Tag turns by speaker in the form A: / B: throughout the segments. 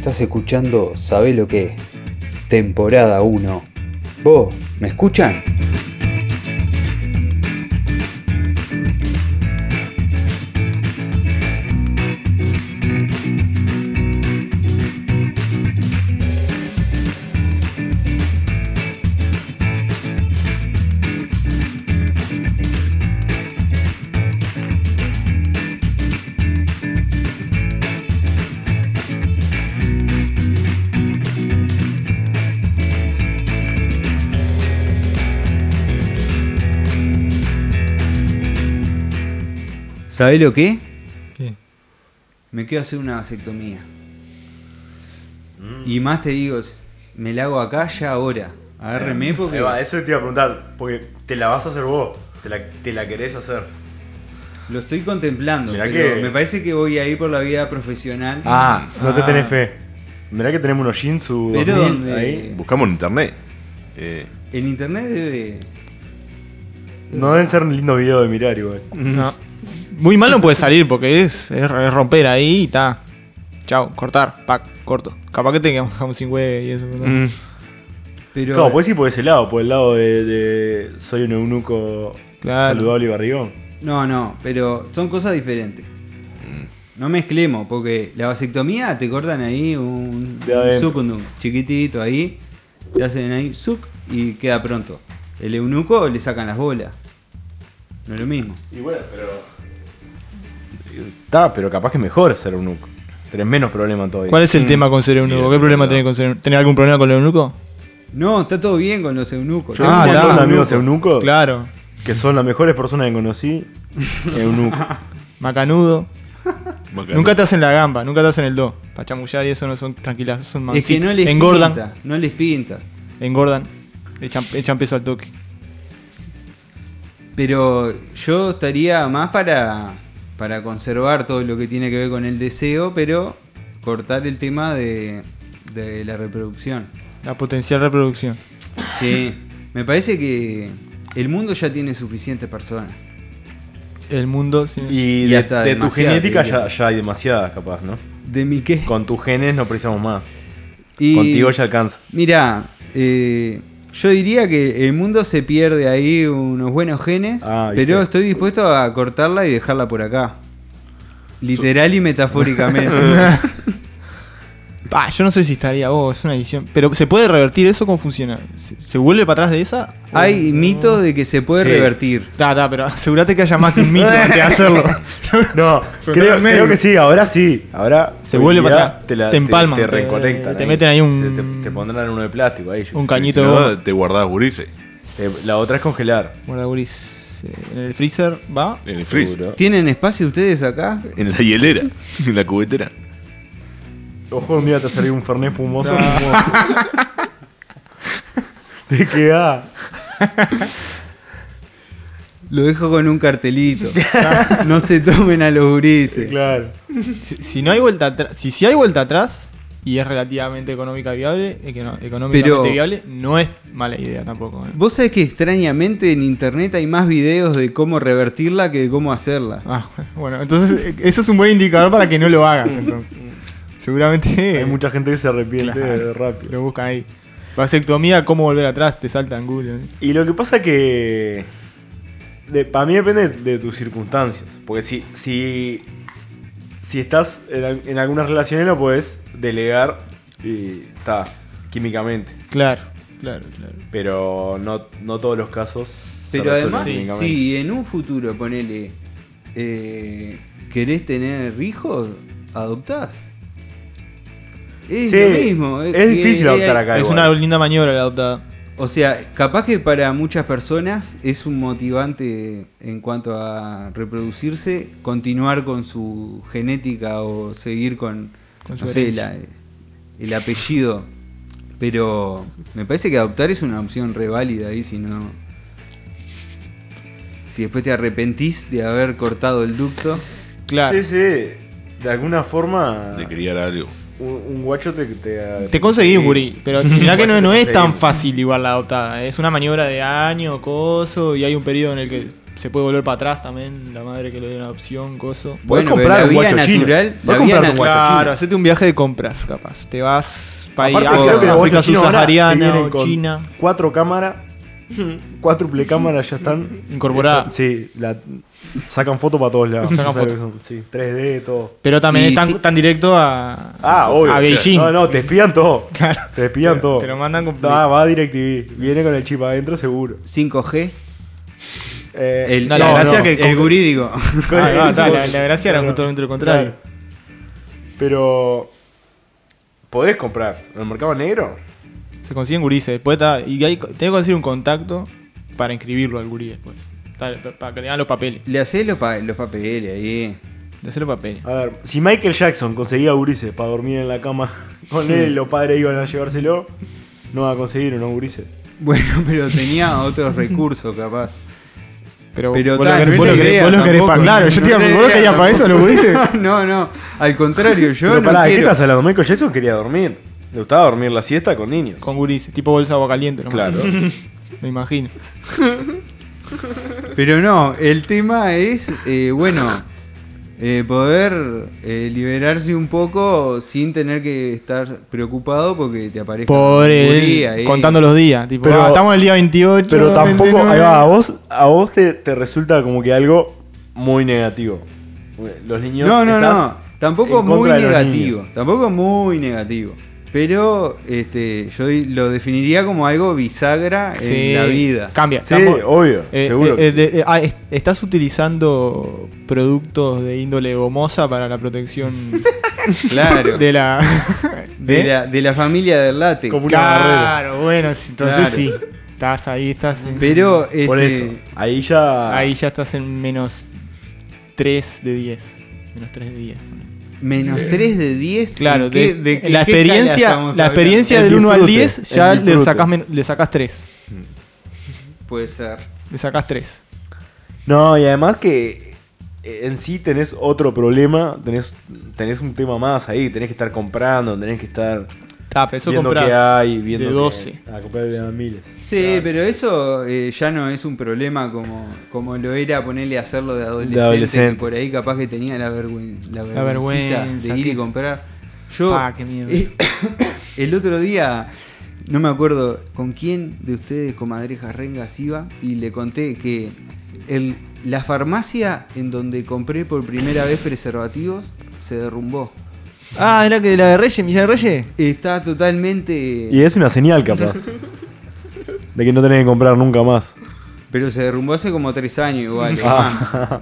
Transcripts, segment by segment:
A: Estás escuchando Sabe lo que es. Temporada 1. ¿Vos me escuchan? ¿Sabés lo que?
B: ¿Qué?
A: Me quiero hacer una vasectomía. Y más te digo, me la hago acá ya ahora. Agárreme porque.
C: Ahí va, eso te iba a preguntar, porque te la vas a hacer vos, te la, te la querés hacer.
A: Lo estoy contemplando.
C: Mirá
A: pero
C: que-
A: Me parece que voy a ir por la vida profesional.
C: Ah, no te
A: Ah.
C: tenés fe. Mirá que tenemos unos Shinsu
A: Pero
C: 2000
A: donde-
C: ahí.
D: Buscamos en internet. Eh,
A: En internet debe.
C: No deben ser un lindo video de mirar igual.
B: No. Muy mal no puede salir porque es, es es romper ahí y está. Chao, cortar, pack, corto. Capaz que te quedamos sin huevo y eso. ¿no?
D: mm,
A: Pero.
C: Claro, puedes ir por ese lado, por el lado de, de soy un eunuco
B: Claro.
C: saludable y barrigón.
A: No, no, pero son cosas diferentes. No mezclemos, porque la vasectomía te cortan ahí un, un sucundum chiquitito ahí, te hacen ahí suc y queda pronto. El eunuco le sacan las bolas. No es lo mismo.
C: Y bueno, pero. Está, pero capaz que es mejor ser eunuco. Tenés menos problemas todavía.
B: ¿Cuál es el tema con ser eunuco? ¿Qué problema tenés con ser eunuco? ¿Tenés algún problema con el eunuco?
A: No, está todo bien con los eunucos.
C: Yo
A: Tengo
B: Ah,
A: un montón de
C: amigos
A: eunucos.
B: Claro.
C: que son las mejores personas que conocí. Eunuco.
B: Macanudo.
D: bacán.
B: Nunca te hacen la gamba, nunca te hacen el do. Para chamullar y eso no son tranquilas, son
A: Es que no les
B: Engordan,
A: pinta. No les pinta.
B: engordan. Echan, echan peso al toque.
A: Pero yo estaría más para, para conservar todo lo que tiene que ver con el deseo, pero cortar el tema de, de la reproducción.
B: La potencial reproducción.
A: Sí, me parece que el mundo ya tiene suficientes personas.
B: El mundo. sí.
C: Y,
A: Y
C: de,
A: hasta
C: de tu genética ya hay demasiadas, capaz, ¿no?
A: ¿De mi qué?
C: Con tus genes no precisamos más.
A: Y-
C: Contigo ya alcanza.
A: Mira, eh, yo diría que el mundo se pierde ahí unos buenos genes,
C: Ah,
A: pero estoy dispuesto a cortarla y dejarla por acá. Literal y metafóricamente.
B: Ah, yo no sé si estaría vos, es una edición. Pero ¿se puede revertir eso? ¿Cómo funciona? ¿Se, se vuelve para atrás de esa?
A: Hay mito de que se puede
C: Sí.
A: revertir.
B: Ta, ta, pero asegúrate que haya más que un mito antes de hacerlo.
C: No,
B: Pero
C: creo, creo que sí, ahora sí. Ahora
B: Se vuelve para atrás.
C: Te, la-
B: Te empalman,
C: Te,
B: te-
C: reconectan.
B: te meten ahí un-
C: Te, te pondrán uno de plástico ahí.
B: Un cañito
D: no, te guardás gurises
C: Eh, La otra es congelar.
B: Guarda, guris. Eh, En el freezer va.
D: en el freezer.
A: ¿Tienen espacio ustedes acá?
D: en la hielera, en la cubetera.
C: Ojo, un día te salió un fernet espumoso. te queda.
A: Lo dejo con un cartelito. no se tomen a los gurises.
C: Claro.
B: Si, si no hay vuelta atrás, si, si hay vuelta atrás y es relativamente económica viable, eh, que no- económicamente
A: Pero-
B: viable, no es mala idea tampoco. eh.
A: Vos sabés que extrañamente en internet hay más videos de cómo revertirla que de cómo hacerla.
B: Ah, bueno, entonces eh, eso es un buen indicador para que no lo hagas. Entonces. Seguramente
C: Hay mucha gente que se arrepiente
B: Claro.
C: rápido.
B: lo buscan ahí. Vasectomía, cómo volver atrás, te salta en Google. ¿eh?
C: Y lo que pasa que. para mí depende de tus circunstancias. Porque si. Si, si estás en, en algunas relaciones lo puedes delegar y está químicamente.
B: Claro, claro, claro.
C: Pero no, no todos los casos.
A: Pero además, si en un futuro, ponele, eh, querés tener hijos, adoptás. Es
C: Sí,
A: lo mismo.
C: es difícil adoptar acá.
B: es
C: igual.
B: una linda maniobra la adoptada.
A: O sea, capaz que para muchas personas es un motivante en cuanto a reproducirse, continuar con su genética o seguir con,
B: Con su
A: no sé,
B: herencia.
A: la- el apellido. Pero me parece que adoptar es una opción re válida ahí, si no... Si después te arrepentís de haber cortado el ducto.
B: Claro.
C: Sí, sí. De alguna forma.
D: De criar algo.
C: Un, un guacho te. Te,
B: Te conseguí un gurí, pero mirá que no, no es tan fácil igual la adoptada. Es una maniobra de año, coso, y hay un periodo en el que se puede volver para atrás también, la madre que le dio una opción, coso.
A: Bueno,
C: comprar
A: pero la
C: un
A: vía natural, la vía natural.
C: guacho
B: Claro, hacete un viaje de compras, capaz. Te vas para
C: Aparte,
B: Asia, África subsahariana o China.
C: Cuatro cámaras, cuádruple cámaras ya están
B: Incorporadas.
C: Sí, la, sacan fotos para todos lados. Sí, 3D, todo.
B: Pero también
A: Y
B: están
A: sí-
B: tan directo a,
C: Ah, obvio.
B: a Beijing.
C: No, no, te espían todo.
B: Claro.
C: Te espían
B: Te-
C: todo.
B: te lo mandan con-
C: Ah, va a DirecTV. Viene con el chip adentro, seguro.
A: 5G.
C: Eh,
A: El,
B: No, la gracia que-
A: el gurí, digo.
B: Ah, está, la, la gracia era justamente lo contrario.
C: Claro. Pero. ¿Podés comprar en el mercado negro?
B: Se consiguen gurises. Después está, y hay, tenés que conseguir un contacto para inscribirlo al gurí después. Para que le hagan los papeles.
A: Le hacés los, pa- los papeles ahí.
B: De hacer los papeles.
C: A ver, si Michael Jackson conseguía gurises para dormir en la cama con él los padres iban a llevárselo, no va a conseguir unos gurises.
A: Bueno, pero tenía otros recursos, capaz.
B: Pero,
A: Pero
B: vos, lo
A: no
B: querés, vos lo vos lo querés
A: tampoco,
B: Claro,
A: no
B: yo te iba
A: la
B: ¿vos lo querías para eso, los gurises?
A: no, no. Al contrario, yo
C: Pero
A: no
C: pará, ¿qué
A: quiero.
C: estás hablando? Michael Jackson quería dormir. Le gustaba dormir la siesta con niños.
B: Con gurises, tipo bolsa de agua caliente. nomás.
C: Claro.
B: Me imagino.
A: Pero no, el tema es, eh, bueno, eh, poder eh, liberarse un poco sin tener que estar preocupado porque te aparezca
B: Por el,
A: ahí.
B: contando los días. Tipo,
C: Pero-
B: ah, estamos en el día 28.
C: Pero tampoco,
B: 29.
C: ahí va, a vos, a vos te, te resulta como que algo muy negativo. Los niños.
A: No, no, no. Tampoco muy negativo. Tampoco muy negativo. Pero este, yo lo definiría como algo bisagra
B: Sí,
A: en la vida.
B: Cambia.
C: Sí,
B: estamos-
C: obvio,
B: Eh,
C: seguro.
B: eh,
C: que
B: eh, de- eh, ah, es- ¿Estás utilizando productos de índole gomosa para la protección
A: Claro.
B: de la.
A: de, la, de la familia del látex.
C: Como una barrera.
B: Claro, bueno, entonces
A: Claro.
B: sí. Estás ahí, estás. en-
A: Pero.
C: Por
A: este,
C: eso. Ahí ya.
B: Ahí ya estás en menos 3 de 10. Menos 3 de 10.
A: Menos 3 de 10.
B: Claro,
A: ¿en qué-
B: de, la experiencia, la experiencia
C: El
B: del 1 al
C: disfrute,
B: 10 ya le sacás, le sacás 3.
A: Puede ser.
B: Le sacás 3.
C: No, y además que eh, en sí tenés otro problema, tenés, tenés un tema más ahí, tenés que estar comprando, tenés que estar
B: Ah, pero eso
C: viendo qué hay, viendo
B: de
C: qué-
B: 12.
C: a comprar de miles.
A: Sí, pero eso eh, ya no es un problema como, como lo era ponerle a hacerlo de adolescente,
C: adolescente.
A: que por ahí capaz que tenía la, vergüen- la,
B: La
A: vergüencita
B: vergüenza,
A: de ir y comprar. Yo
B: Pa, qué miedo.
A: eh, el otro día no me acuerdo con quién de ustedes comadrejas rengas iba y le conté que el, la farmacia en donde compré por primera vez preservativos se derrumbó.
B: Ah, era que la de Reyes, de Reyes.
A: Está totalmente...
C: Y es una señal capaz. de que no tenés que comprar nunca más.
A: Pero se derrumbó hace como tres años igual.
C: Ah,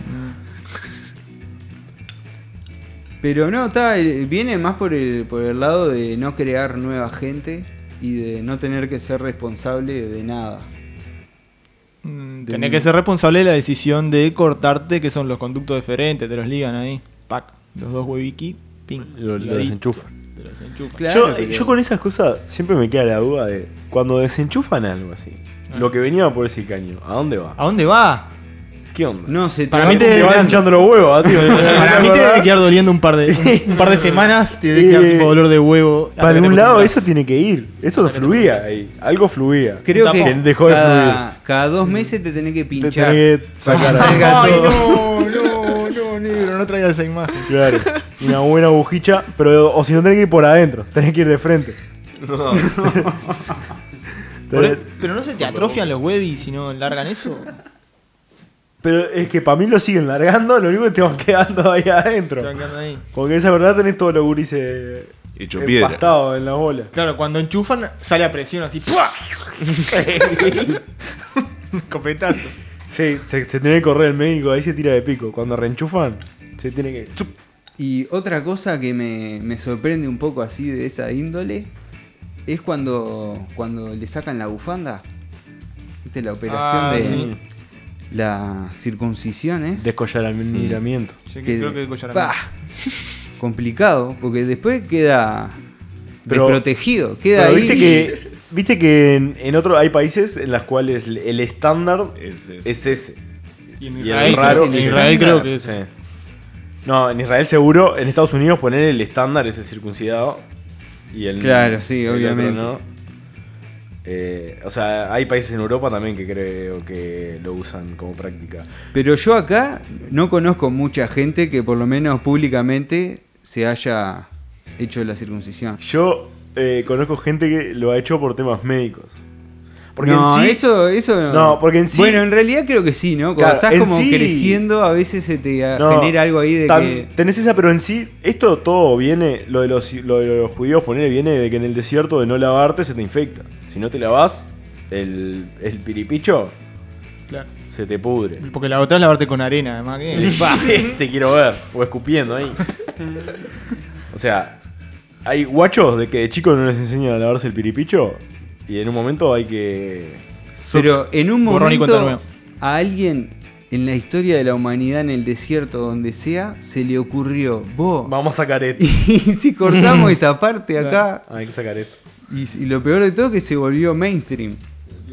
A: Pero no, está, eh, viene más por el, por el lado de no crear nueva gente y de no tener que ser responsable de nada.
B: Mm,
A: De
B: Tenés
A: un-
B: que ser responsable de la decisión de cortarte, que son los conductos diferentes, te los ligan ahí. Pac, los dos hueviqui, ping.
C: Lo- lo desenchufan.
B: Te.
A: Claro,
C: yo,
A: pero-
C: yo con esas cosas siempre me queda la duda de cuando desenchufan algo así.
B: Ah.
C: Lo que venía por ese caño, ¿a dónde va?
B: ¿A dónde va?
C: ¿Qué onda?
A: No, te
B: Para mí te-
C: te van hinchando los huevos así.
B: Para mí te debe quedar doliendo un par de, un, par de semanas, te debe quedar tipo dolor de huevo.
C: Para algún
B: te
C: lado eso tiene que ir. Eso
B: te
C: fluía ahí. Algo fluía.
A: Creo que
C: Se dejó de
A: cada, cada dos meses te tenés que
C: Te
A: pinchar.
C: tenés que sacar
B: Ay, no, no, no, negro, no traigas esa imagen.
C: Claro. Una buena agujicha. Pero, o si no tenés que ir por adentro, tenés que ir de frente.
B: E- pero no se te atrofian los huevis si no largan eso.
C: Pero es que para mí lo siguen largando, lo único que te van quedando ahí adentro.
B: Te van quedando ahí.
C: Porque esa verdad tenés todos los gurises
D: Hecho piedra.
C: en la bola.
B: Claro, cuando enchufan sale a presión así. ¡pua! Copetazo.
C: Sí, se, se tiene que correr el médico, ahí se tira de pico. Cuando reenchufan, se tiene que. ¡chup!
A: Y otra cosa que me, me sorprende un poco así de esa índole es cuando, cuando le sacan la bufanda. ¿Viste la operación
B: Ah,
A: de
B: sí.
A: la circuncisión? es?
C: Descollaramiento.
B: Sí,
A: Que-
B: creo que.
A: ¡Pah! complicado, porque después queda
C: Pero-
A: desprotegido. Queda
C: Pero
A: ahí.
C: viste que, viste que en, en otros hay países en los cuales el estándar
D: Es- es-
C: es ese.
B: Y en
C: Y
B: Israel,
C: el raro-
B: en Israel creo que es.
C: Sí. No, en Israel seguro, en Estados Unidos poner el estándar es el circuncidado. Y el,
A: Claro, sí,
C: el otro
A: obviamente.
C: no. Eh, o sea, hay países en Europa también que creo que lo usan como práctica.
A: Pero yo acá no conozco mucha gente que por lo menos públicamente se haya hecho la circuncisión.
C: Yo eh, conozco gente que lo ha hecho por temas médicos. Porque
A: no,
C: en sí-
A: eso, eso
C: No, porque en sí-
A: Bueno, en realidad creo que sí, ¿no? Cuando
C: Claro,
A: estás como
C: sí-
A: creciendo, a veces se te
C: No,
A: genera algo ahí de que.
C: Tenés esa, pero en sí, esto todo viene, lo de los, lo de los judíos, poner viene de que en el desierto de no lavarte se te infecta. Si no te lavas, el, el piripicho
B: Claro.
C: se te pudre.
B: Porque la otra es lavarte con arena, además
C: te quiero ver, o escupiendo ahí. O sea, hay guachos de que de chicos no les enseñan a lavarse el piripicho y en un momento hay que...
A: Pero en un momento, a alguien en la historia de la humanidad, en el desierto, donde sea, se le ocurrió, vos.
C: Vamos a sacar esto.
A: Y si cortamos esta parte acá.
C: Hay que sacar esto.
A: Y, y lo peor de todo es que se volvió mainstream.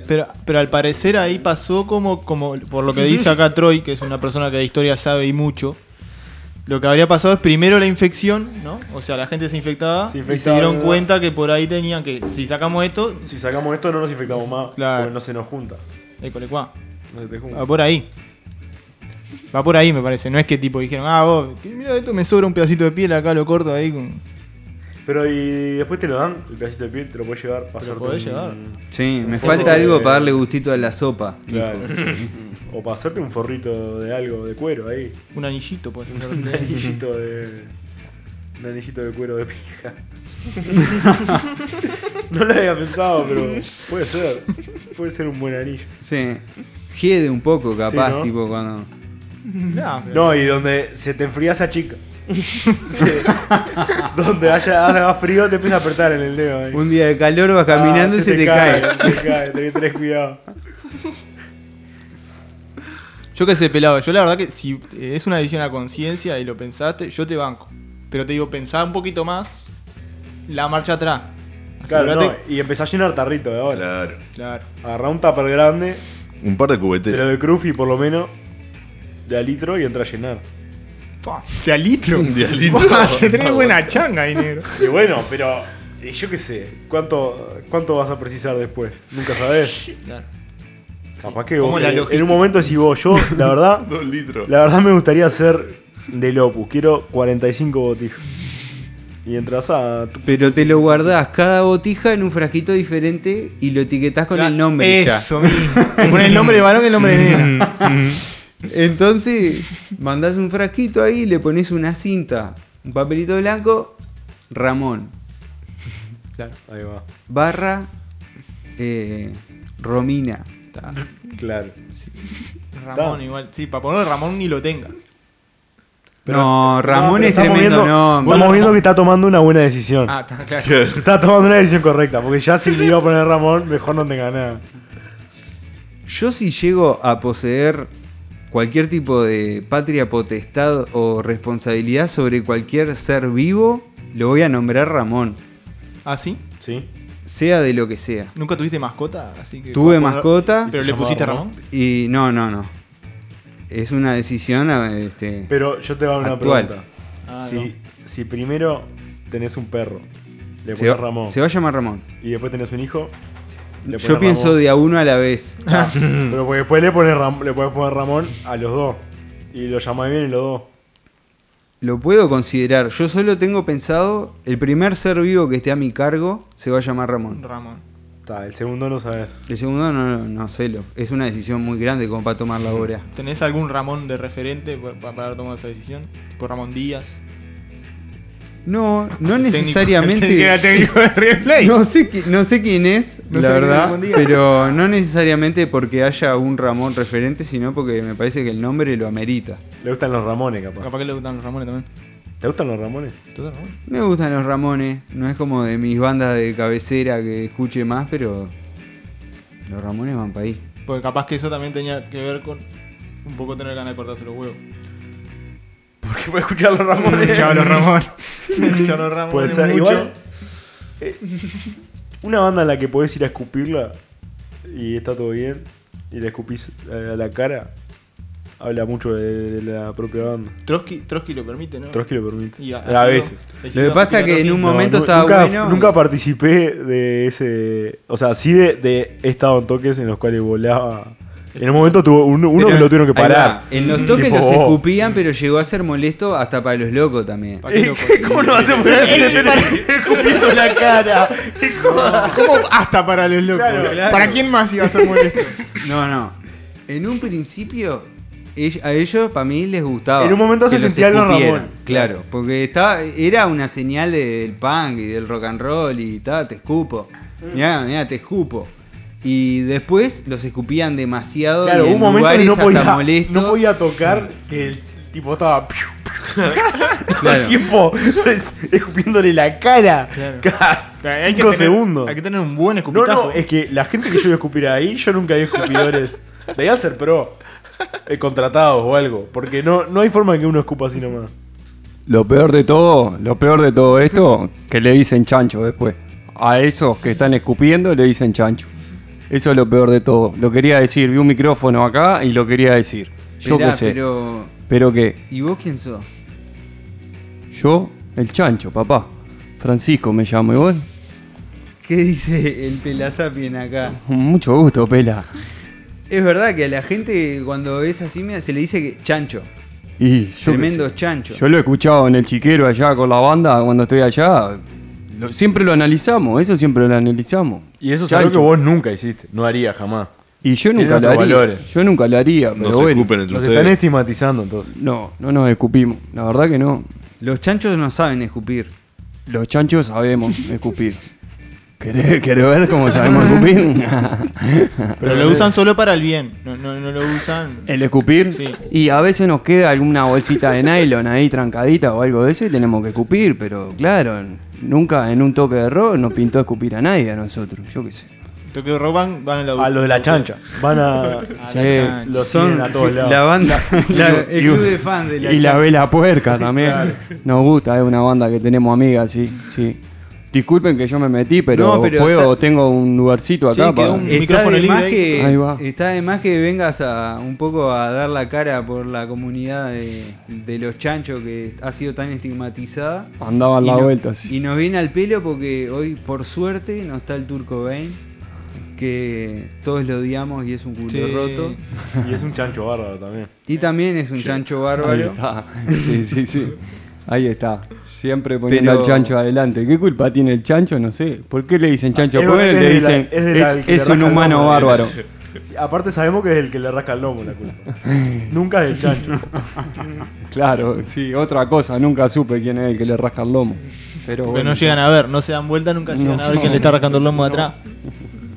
B: Pero, pero al parecer ahí pasó como, como, por lo que dice acá Troy, que es una persona que de historia sabe y mucho, lo que habría pasado es primero la infección, ¿no? O sea, la gente se infectaba,
C: Se
B: y se dieron
C: ¿verdad?
B: cuenta que por ahí tenían que, si sacamos esto,
C: Si sacamos esto no nos infectamos más,
B: Claro.
C: porque no se nos junta.
B: école, cuá.
C: No se te junta.
B: va por ahí. Va por ahí, me parece. No es que tipo dijeron, ah, vos, mira, esto me sobra un pedacito de piel, acá lo corto ahí con.
C: Pero y después te lo dan, el pedacito de piel, te lo puedes llevar, pasarte
B: podés
C: un-
B: llevar.
A: Sí, me falta
C: de-
A: algo para darle gustito a la sopa.
C: Claro. o para hacerte un forrito de algo, de cuero ahí.
B: Un anillito, pues.
C: Un anillito de. Un anillito de cuero de pija. no lo había pensado, pero puede ser. Puede ser un buen anillo.
A: Sí. Hiede un poco, capaz,
C: Sí, ¿no?
A: tipo cuando.
B: No, pero-
C: No, y donde se te enfría esa chica. Sí. donde haya, haga frío te empieza a apretar en el dedo. ahí.
A: Un día de calor vas caminando
C: Ah,
A: y se, te, cae.
C: Te cae, tenés que tener cuidado.
B: Yo que sé, pelado, yo la verdad que si eh, es una decisión a conciencia y lo pensaste, yo te banco. Pero te digo, pensá un poquito más la marcha atrás.
C: Claro, no, y empezás a llenar tarrito de ahora.
D: Claro.
B: Claro.
C: Agarrá un tupper grande,
D: Un par de cubeteros.
C: de Cruffy por lo menos, de a litro y entra a llenar.
B: De a litro.
D: De a litro.
B: Pua, te tenés buena changa ahí, negro.
C: Y bueno, pero y yo qué sé, ¿cuánto, ¿cuánto vas a precisar después? Nunca sabés.
B: Claro.
C: Capaz que
B: ¿Cómo
C: vos,
B: la
C: en- un momento decís vos, yo, la verdad,
D: Dos litros.
C: la verdad me gustaría hacer del Opus, quiero 45 botijas. Y entras a. tu-
A: Pero te lo guardás cada botija en un frasquito diferente y lo etiquetás con el nombre.
B: Eso pones el nombre de varón y el nombre de nena.
A: Entonces, mandás un frasquito ahí, le pones una cinta, un papelito blanco, Ramón,
B: Claro.
C: Ahí va.
A: barra, eh, Romina.
C: Claro.
B: Ramón igual. Sí, para poner Ramón ni lo tenga.
A: no, Ramón
C: pero
A: es
C: estamos
A: tremendo
C: viendo-
A: nombre.
C: Estamos viendo que está tomando una buena decisión.
B: Ah, está claro.
C: Está tomando una decisión correcta, porque ya si le iba a poner Ramón, mejor no tenga nada.
A: Yo si llego a poseer cualquier tipo de patria potestad o responsabilidad sobre cualquier ser vivo, lo voy a nombrar Ramón,
B: Ah, sí.
C: ¿Sí?
A: Sea de lo que sea.
B: ¿Nunca tuviste mascota? Así que
A: Tuve mascota
B: Pero
C: ¿Y
B: le
C: se
B: pusiste Ramón.
A: y no, no, no. Es una decisión este,
C: Pero yo te hago una
A: Actual.
C: pregunta.
B: Ah,
C: si,
B: no.
C: si primero tenés un perro, le
A: se,
C: pones
A: va,
C: Ramón,
A: se va a llamar Ramón.
C: y después tenés un hijo, le
A: Yo pienso
C: Ramón.
A: de a uno a la vez.
C: Ah, pero porque después le, pones Ram- le puedes poner Ramón a los dos. Y lo llamás bien y los dos.
A: Lo puedo considerar. Yo solo tengo pensado, el primer ser vivo que esté a mi cargo se va a llamar Ramón.
B: Ramón.
C: Está, el segundo no sabes.
A: El segundo no, no, no sé, lo, es una decisión muy grande como para tomar la hora.
B: ¿Tenés algún Ramón de referente pa- pa- para, tomar esa decisión? Tipo Ramón Díaz.
A: No, no
B: El técnico-
A: necesariamente.
B: era técnico de River Plate.
A: No sé, qui- no sé quién es,
B: No
A: la verdad, pero no necesariamente porque haya un Ramón referente, sino porque me parece que el nombre lo amerita.
C: Le gustan los Ramones, capaz.
B: Capaz que le gustan los Ramones también.
C: ¿Te gustan los Ramones?
B: ¿Todos Ramones?
A: Me gustan los Ramones, no es como de mis bandas de cabecera que escuche más, pero los Ramones van para ahí.
B: Porque capaz que eso también tenía que ver con un poco tener ganas de cortarse los huevos.
C: Porque puedes escuchar los Ramones.
B: Escuchaba los Ramones. Escuchaba los Ramones
C: Puede ser.
B: mucho.
C: Igual. eh, una banda en la que podés ir a escupirla y está todo bien. Y la escupís a la cara. habla mucho de, de la propia banda.
B: Trotsky, Trotsky lo permite, ¿no?
C: Trotsky lo permite.
B: Y
C: a, veces.
A: Lo que pasa que en un
C: No,
A: momento
C: nu-
A: estaba
C: nunca,
A: bueno.
C: Nunca participé de ese. O sea, sí de, de he estado en toques en los cuales volaba. En un momento tuvo uno, uno que lo tuvieron que parar.
A: va, En los toques
C: Tipo,
A: los
C: oh.
A: escupían, pero llegó a ser molesto hasta para los locos también.
B: ¿Para?
C: ¿Cómo no hacemos escupiendo la cara?
B: ¿Cómo hasta para los locos?
C: Claro,
A: claro.
B: ¿Para quién más iba a ser molesto?
A: No, no. En un principio, ell- a ellos, para mí, les gustaba.
C: En un momento
A: que
C: se
A: los
C: sentía
A: escupieran.
C: Ramón.
A: Claro, porque estaba, era una señal de- del punk y del rock and roll y tal, te escupo. Mirá, mirá, te escupo. Y después los escupían demasiado
C: Claro,
A: y en
C: un momento que
A: lugares
C: no
A: hasta
C: podía, no podía tocar que el tipo estaba todo
A: Claro.
C: el tiempo escupiéndole la cara.
B: Claro.
C: Cada
B: Hay que
C: cinco
B: tener-
C: segundos.
B: Hay que tener un buen escupitajo.
C: no, es que la gente que yo iba a escupir ahí, yo nunca vi escupidores. Debían ser pro. eh, contratados o algo. Porque no, no hay forma de que uno escupa así nomás.
E: Lo peor de todo, lo peor de todo esto, que le dicen chancho después. A esos que están escupiendo le dicen chancho. Eso es lo peor de todo. Lo quería decir, vi un micrófono acá y lo quería decir. Yo
A: Esperá,
E: qué sé.
A: Pero,
E: Pero que
A: ¿y vos quién sos?
E: yo, el chancho, papá. Francisco me llamo, ¿y vos?
A: ¿Qué dice el Pelasapien acá?
E: Mucho gusto, pela.
A: Es verdad que a la gente cuando es así se le dice que chancho.
E: Y yo qué
A: Tremendo chancho.
E: Yo lo he escuchado en el chiquero allá con la banda cuando estoy allá. Lo- siempre lo analizamos, eso siempre lo analizamos.
C: Y eso es algo que vos nunca hiciste. No harías jamás.
E: Y yo nunca lo
C: otros
E: haría.
C: valores.
E: Yo nunca lo haría, pero
D: No se
E: bueno.
D: escupen entre
C: Nos están
D: ustedes.
C: estigmatizando entonces.
E: No, no nos escupimos. La verdad que no.
A: Los chanchos no saben escupir.
E: Los chanchos sabemos escupir. ¿Querés, querés ver cómo sabemos escupir?
B: Pero lo usan solo para el bien. No, no, no lo usan.
E: El escupir.
B: Sí.
E: Y a veces nos queda alguna bolsita de nylon ahí trancadita o algo de eso y tenemos que escupir. Pero claro, nunca en un toque de rock nos pintó escupir a nadie a nosotros. Yo qué sé.
B: Toque de rock van, van a la
C: A los de la chancha. Van a.
E: Sí.
C: Los
A: Son
C: a todos lados.
A: la banda, la- el club de fans de la
E: y la vela puerca también. Nos gusta, es una banda que tenemos amigas, sí, sí. Disculpen que yo me metí, pero,
A: No, pero
E: puedo,
A: está-
E: tengo un lugarcito acá para-
B: un-
A: Está
B: micrófono
A: de,
B: libre ahí.
A: que,
E: Ahí va.
A: está de más que vengas a un poco a dar la cara por la comunidad de, de los chanchos que ha sido tan estigmatizada.
E: Andaban la
A: no-
E: vuelta, sí.
A: Y nos viene al pelo porque hoy, por suerte, no está el Turco Bain, que todos lo odiamos y es un culo
B: Sí.
A: roto.
C: Y es un chancho bárbaro también.
A: Y también es un chancho
E: Ahí
A: bárbaro.
E: está. Sí, sí, sí. Ahí está. Siempre poniendo
A: Pero-
E: al chancho adelante. ¿Qué culpa tiene el chancho? No sé. ¿Por qué le dicen chancho?
C: Es
E: ¿Por qué
C: verdad
E: le
C: que es de la-
E: dicen
C: es de la
E: es,
C: que le
E: es
C: rasca
E: un
C: el
E: humano
C: lomo.
E: bárbaro?
C: Sí, Aparte sabemos que es el que le rasca el lomo la culpa. Nunca es el chancho.
E: Claro, sí, otra cosa. Nunca supe quién es el que le rasca el lomo. Pero bueno.
B: no llegan a ver, no se dan vuelta, nunca llegan
E: No.
B: a ver quién le está arrancando el lomo de atrás.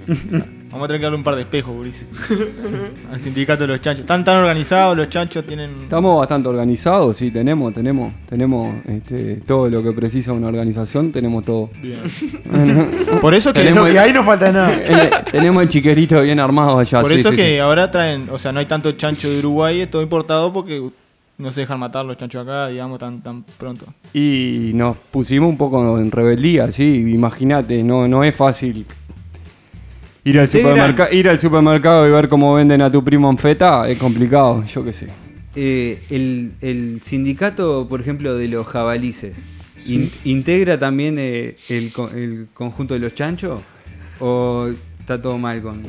B: Vamos a tener que darle un par de espejos, Boris. Al sindicato de los chanchos. Están tan organizados, los chanchos tienen.
E: Estamos bastante organizados, sí, tenemos, tenemos, tenemos este, todo lo que precisa una organización, tenemos todo.
B: Bien.
E: Bueno,
B: Por eso que,
E: Tenemos
C: que ahí no falta nada.
E: tenemos el chiquerito bien armado allá.
B: por
E: sí,
B: eso
E: sí,
B: que
E: sí.
B: ahora traen, o sea, no hay tanto chancho de Uruguay, es todo importado porque no se dejan matar los chanchos acá, digamos, tan, tan pronto.
E: Y nos pusimos un poco en rebeldía, sí, imagínate, no, no es fácil ir al,
A: Integran.
E: supermerca- ir al supermercado y ver cómo venden a tu primo en feta, es complicado, yo qué sé.
A: Eh, el, el sindicato, por ejemplo, de los jabalices, in- ¿integra también eh, el, co- el conjunto de los chanchos? ¿O está todo mal con.?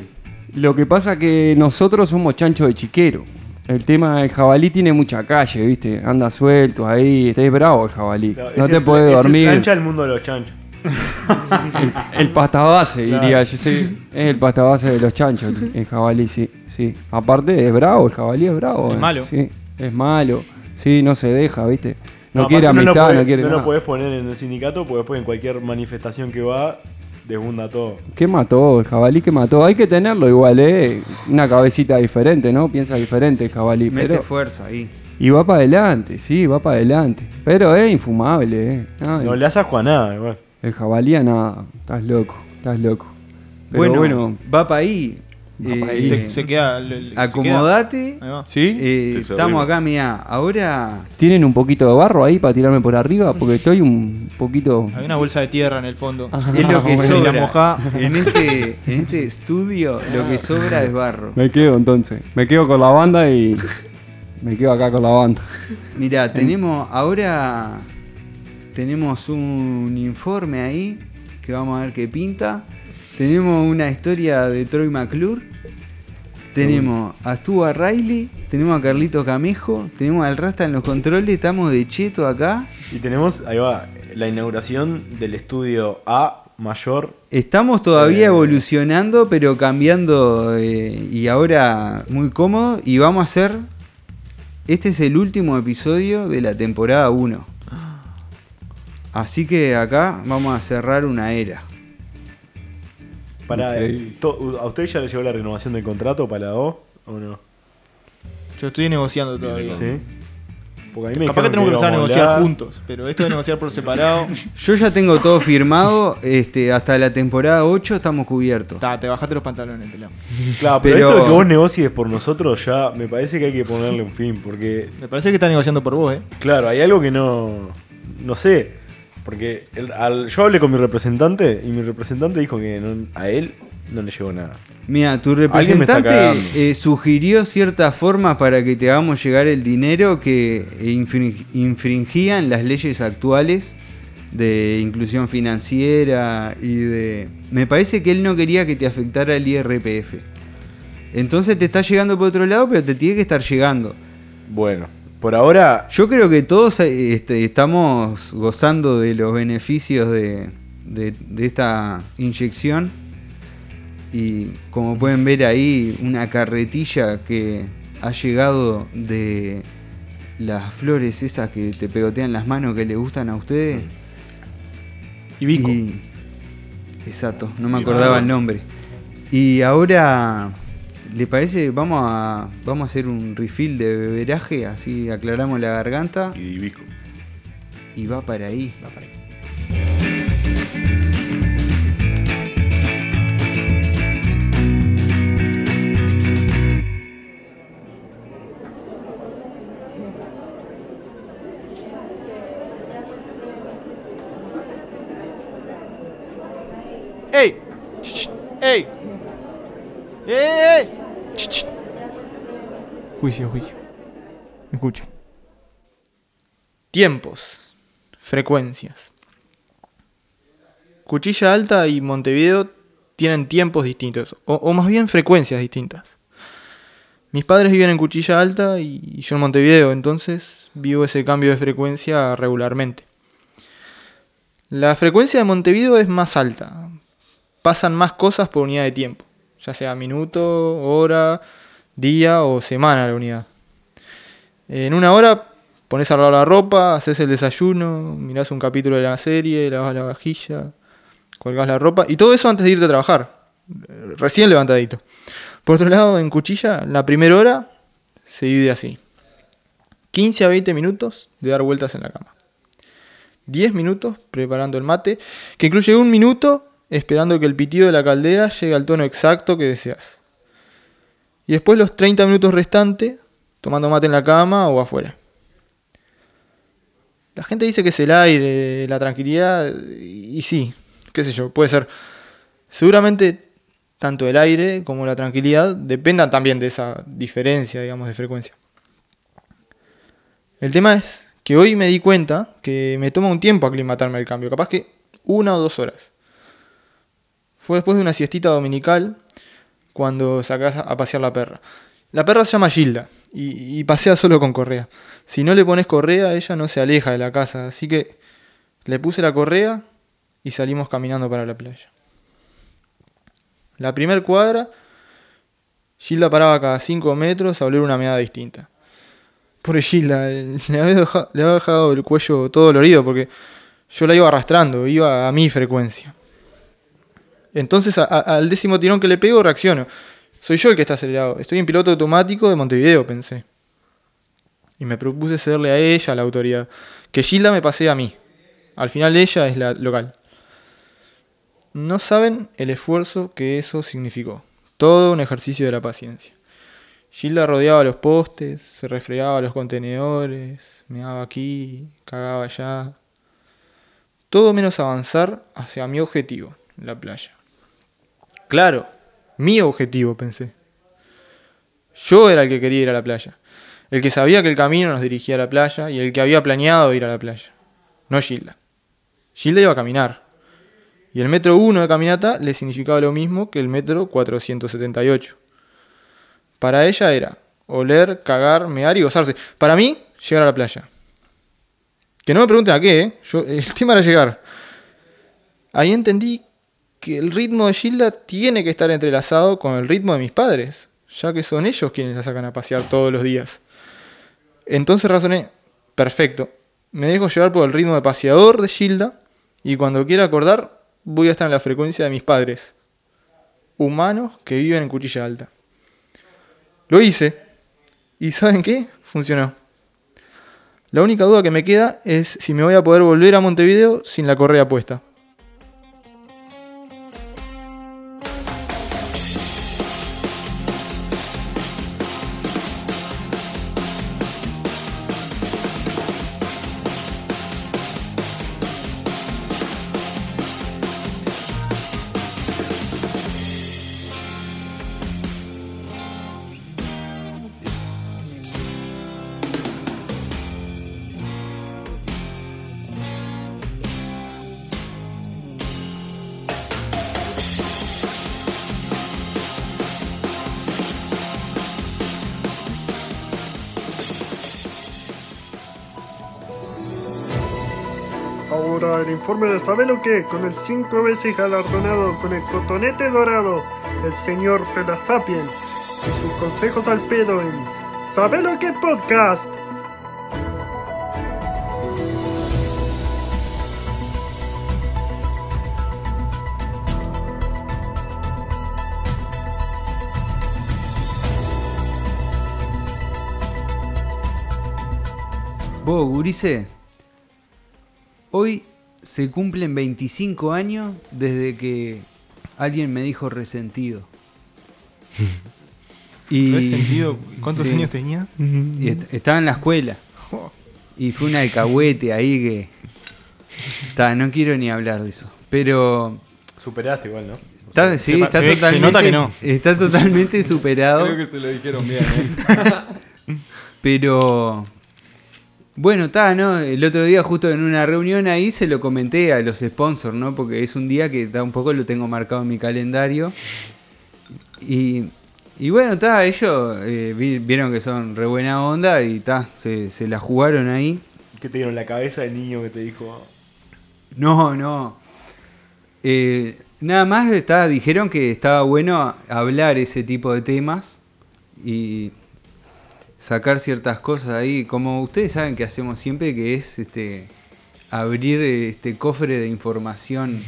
E: Lo que pasa que nosotros somos chanchos de chiquero. El tema del jabalí tiene mucha calle, ¿viste? Anda suelto ahí, está bravo el jabalí.
C: Claro,
E: no
C: es
E: te
C: el- es el
E: dormir.
C: plancha del mundo de los chanchos.
E: El pasta base,
C: Claro.
E: diría yo, sí. Es el pasta base de los chanchos, el jabalí, sí, sí. Aparte es bravo, el jabalí es bravo.
B: Es
E: eh,
B: malo.
E: Sí, es malo. Sí, no se deja, ¿viste? No, quiere amistad, no,
C: podés-
E: quiere
C: No
E: nada.
C: lo podés poner en el sindicato porque después en cualquier manifestación que va, desbunda todo.
E: ¿Qué mató? El jabalí que mató. Hay que tenerlo igual, ¿eh? Una cabecita diferente, ¿no? Piensa diferente el jabalí.
A: Mete
E: Pero,
A: fuerza ahí.
E: y va para adelante, sí, va para adelante. Pero es infumable, ¿eh? No,
C: No le haces a nada, igual.
E: El jabalí a nada. Estás loco, estás loco. Pero
A: Bueno,
E: bueno,
A: va para ahí. Eh.
B: Te- se queda. le- le- se queda.
A: acomodate.
E: ¿sí?
A: Eh, estamos acá, mira. Ahora.
E: ¿Tienen un poquito de barro ahí para tirarme por arriba? Porque estoy un poquito...
B: Hay una bolsa de tierra en el fondo.
E: Ah,
A: Es lo que sobra. En este, en este estudio, lo que sobra es barro.
E: Me quedo entonces. Me quedo con la banda y, Me quedo acá con la banda.
A: Mira, tenemos ahora tenemos un informe ahí que vamos a ver qué pinta. Tenemos una historia de Troy McClure. Tenemos a Stuart Riley, tenemos a Carlito Camejo, tenemos al Rasta en los controles, estamos de cheto acá.
C: Y tenemos, ahí va, la inauguración del estudio A mayor.
A: Estamos todavía
C: Eh.
A: evolucionando, pero cambiando eh, y ahora muy cómodo. Y vamos a hacer. Este es el último episodio de la temporada 1. Así que acá vamos a cerrar una era.
C: Para,
E: Increíble.
C: to- ¿A usted ya le llegó la renovación del contrato para la O o no?
B: Yo estoy negociando todavía.
C: Sí. Porque a mí me
B: Capaz que tenemos que empezar a negociar
C: hablar.
B: juntos, pero esto de negociar por separado,
A: Yo ya tengo todo firmado. Este, hasta la temporada 8 estamos cubiertos.
B: ta, te bajaste los pantalones, pelado.
C: Claro, pero,
A: Pero-
C: esto de que vos negocies por nosotros ya me parece que hay que ponerle un fin. Porque,
B: Me parece que está negociando por vos, eh.
C: claro, hay algo que no. No sé. Porque el- al- yo hablé con mi representante y mi representante dijo que no- a él no le llegó nada.
A: Mira, tu
C: Alguien me está
A: representante eh, sugirió ciertas formas para que te hagamos llegar el dinero que eh, infring- infringían las leyes actuales de inclusión financiera y de... Me parece que él no quería que te afectara el IRPF. Entonces te está llegando por otro lado, pero te tiene que estar llegando.
C: Bueno, por ahora.
A: Yo creo que todos eh, este, estamos gozando de los beneficios de, de- de esta inyección. Y como pueden ver ahí, una carretilla que ha llegado de las flores esas que te pegotean las manos que le gustan a ustedes.
B: Y Vico.
A: Y- Exacto, no me
D: Y
A: acordaba
D: nada.
A: el nombre. Y ahora, ¿le parece? Vamos a, vamos a hacer un refill de beberaje, así aclaramos la garganta
D: Y Visco.
A: y va para ahí.
B: Va para ahí. ¡Ey! Ch, ch, ¡Ey! ¡Ey! Juicio, juicio. Escuchen. Tiempos. Frecuencias. Cuchilla Alta y Montevideo tienen tiempos distintos, o, o más bien frecuencias distintas. Mis padres viven en Cuchilla Alta y yo en Montevideo, entonces vivo ese cambio de frecuencia regularmente. La frecuencia de Montevideo es más alta. Pasan más cosas por unidad de tiempo, ya sea minuto, hora, día o semana la unidad. En una hora pones a lavar la ropa, haces el desayuno, mirás un capítulo de la serie, lavas la vajilla, colgás la ropa y todo eso antes de irte a trabajar, recién levantadito. Por otro lado, en cuchilla, la primera hora se divide así. 15 a 20 minutos de dar vueltas en la cama. 10 minutos preparando el mate, que incluye un minuto esperando que el pitido de la caldera llegue al tono exacto que deseas. Y después los 30 minutos restantes tomando mate en la cama o afuera. La gente dice que es el aire, la tranquilidad, y sí, qué sé yo, puede ser. Seguramente tanto el aire como la tranquilidad dependan también de esa diferencia, digamos, de frecuencia. El tema es que hoy me di cuenta que me toma un tiempo aclimatarme al cambio, capaz que una o dos horas. Fue después de una siestita dominical cuando sacás a pasear la perra. La perra se llama Gilda y, pasea solo con correa. Si no le pones correa, ella no se aleja de la casa, así que le puse la correa y salimos caminando para la playa. La primer cuadra, Gilda paraba cada 5 metros a oler una meada distinta. Pobre Gilda, había, le había dejado el cuello todo dolorido porque yo la iba arrastrando, iba a mi frecuencia. Entonces a- al décimo tirón que le pego reacciono. Soy yo el que está acelerado. Estoy en piloto automático de Montevideo, pensé. Y me propuse cederle a ella la autoridad. Que Gilda me pasee a mí. Al final ella es la local. No saben el esfuerzo que eso significó. Todo un ejercicio de la paciencia. Gilda rodeaba los postes, se refregaba los contenedores, me daba aquí, cagaba allá. Todo menos avanzar hacia mi objetivo, la playa. Claro, mi objetivo, pensé. Yo era el que quería ir a la playa. El que sabía que el camino nos dirigía a la playa y el que había planeado ir a la playa. No Gilda. Gilda iba a caminar. Y el metro 1 de caminata le significaba lo mismo que el metro 478. Para ella era oler, cagar, mear y gozarse. Para mí, llegar a la playa. Que no me pregunten a qué, ¿eh? El tema era llegar. Ahí entendí que el ritmo de Gilda tiene que estar entrelazado con el ritmo de mis padres, ya que son ellos quienes la sacan a pasear todos los días. Entonces razoné, perfecto, me dejo llevar por el ritmo de paseador de Gilda y cuando quiera acordar voy a estar en la frecuencia de mis padres, humanos que viven en Cuchilla Alta. Lo hice y ¿saben qué? Funcionó. La única duda que me queda es si me voy a poder volver a Montevideo sin la correa puesta.
F: El informe de Sabe lo que, con el cinco veces galardonado con el cotonete dorado, el señor Pedasapien, y sus consejos al pedo en Sabe lo que podcast.
A: Vos, Gurice, hoy se cumplen 25 años desde que alguien me dijo resentido. y,
B: sentido? ¿Cuántos
A: Sí.
B: años tenía?
A: y est- estaba en la escuela. Y fue una alcahuete ahí que... Ta, no quiero ni hablar de eso. Pero...
C: Superaste igual, ¿no?
A: Está, sí,
B: se
A: está
B: se ve- se
A: totalmente,
B: nota que no.
A: Está totalmente superado.
E: Creo que se lo dijeron bien, ¿eh?
A: Pero bueno, está, ¿no? El otro día justo en una reunión ahí se lo comenté a los sponsors, ¿no? Porque es un día que está un poco lo tengo marcado en mi calendario. Y, y bueno, está, ellos eh, vi- vieron que son re buena onda y está, se, se la jugaron ahí.
C: ¿Qué te dieron la cabeza del niño que te dijo?
A: No, no. Eh, nada más está, dijeron que estaba bueno hablar ese tipo de temas y sacar ciertas cosas ahí, como ustedes saben que hacemos siempre, que es este abrir este cofre de información.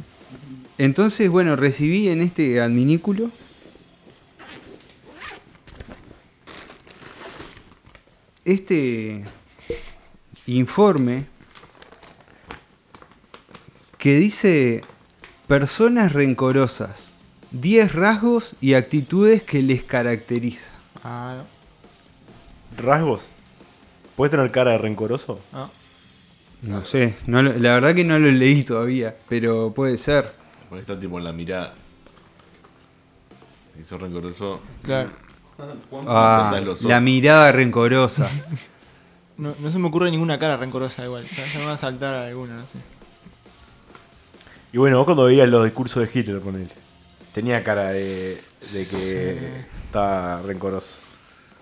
A: Entonces, bueno, recibí en este adminículo este informe que dice personas rencorosas, 10 rasgos y actitudes que les caracteriza.
B: Ah,
C: ¿Rasgos? ¿Puedes tener cara de rencoroso?
B: no. Ah.
A: No sé, no lo- la verdad que no lo leí todavía, pero puede ser.
D: Porque está tipo en la mirada. Hizo rencoroso.
B: Claro.
A: Ah,
D: Apretás los
A: la
D: ojos.
A: mirada rencorosa.
B: No, no se me ocurre ninguna cara rencorosa igual. Ya, ya me va a saltar alguna, no sé.
C: Y bueno, vos cuando veías los discursos de Hitler con él, tenía cara de, de que estaba rencoroso,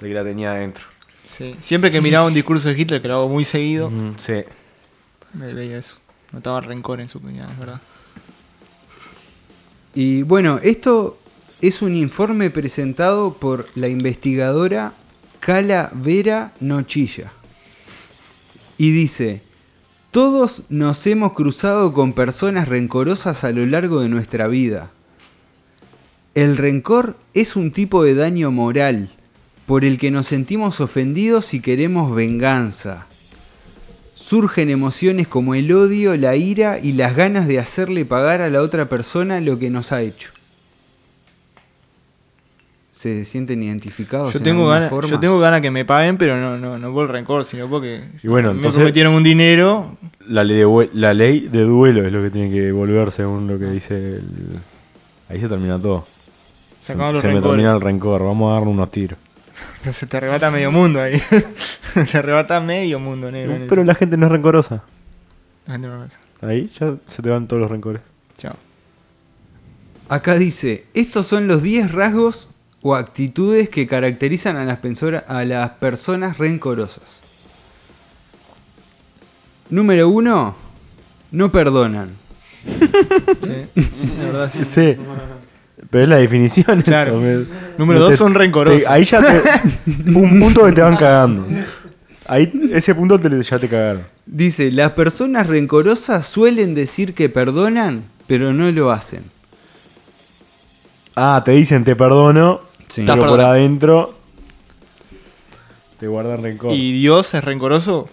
C: de que la tenía adentro.
B: Sí. Siempre que miraba un discurso de Hitler, que lo hago muy seguido,
C: Sí.
B: me veía eso. Notaba rencor en su puñada, es verdad.
A: Y bueno, esto es un informe presentado por la investigadora Cala Vera Nochilla. Y dice, todos nos hemos cruzado con personas rencorosas a lo largo de nuestra vida. El rencor es un tipo de daño moral por el que nos sentimos ofendidos y queremos venganza. Surgen emociones como el odio, la ira y las ganas de hacerle pagar a la otra persona lo que nos ha hecho. ¿Se sienten identificados?
B: Yo
A: en
B: tengo, ganas, yo tengo ganas que me paguen, pero no, no, no por el rencor, sino porque
C: Y bueno,
B: me
C: entonces-
B: prometieron un dinero.
C: La ley, de, la ley de duelo es lo que tiene que volver según lo que dice el... Ahí se termina todo.
B: Se los
C: se me termina el rencor, vamos a darle unos tiros.
B: Se te arrebata medio mundo ahí. se arrebata medio mundo, negro. en
C: Pero la gente no es rencorosa.
B: La gente no lo hace.
C: Ahí ya se te van todos los rencores.
B: Chao.
A: Acá dice, estos son los 10 rasgos o actitudes que caracterizan a las, pensora- a las personas rencorosas. Número 1, no perdonan.
B: Sí, la verdad sí.
C: Sí. Pero es la definición.
B: Claro.
C: eso, me-
B: Número dos
C: te-
B: son rencorosos.
C: te- ahí ya te. un punto que te van cagando. Ahí, ese punto te, ya te cagaron.
A: Dice, las personas rencorosas suelen decir que perdonan, pero no lo hacen.
C: Ah, te dicen te perdono,
A: Sí.
C: Pero por adentro te guardan rencor.
B: ¿Y Dios es rencoroso?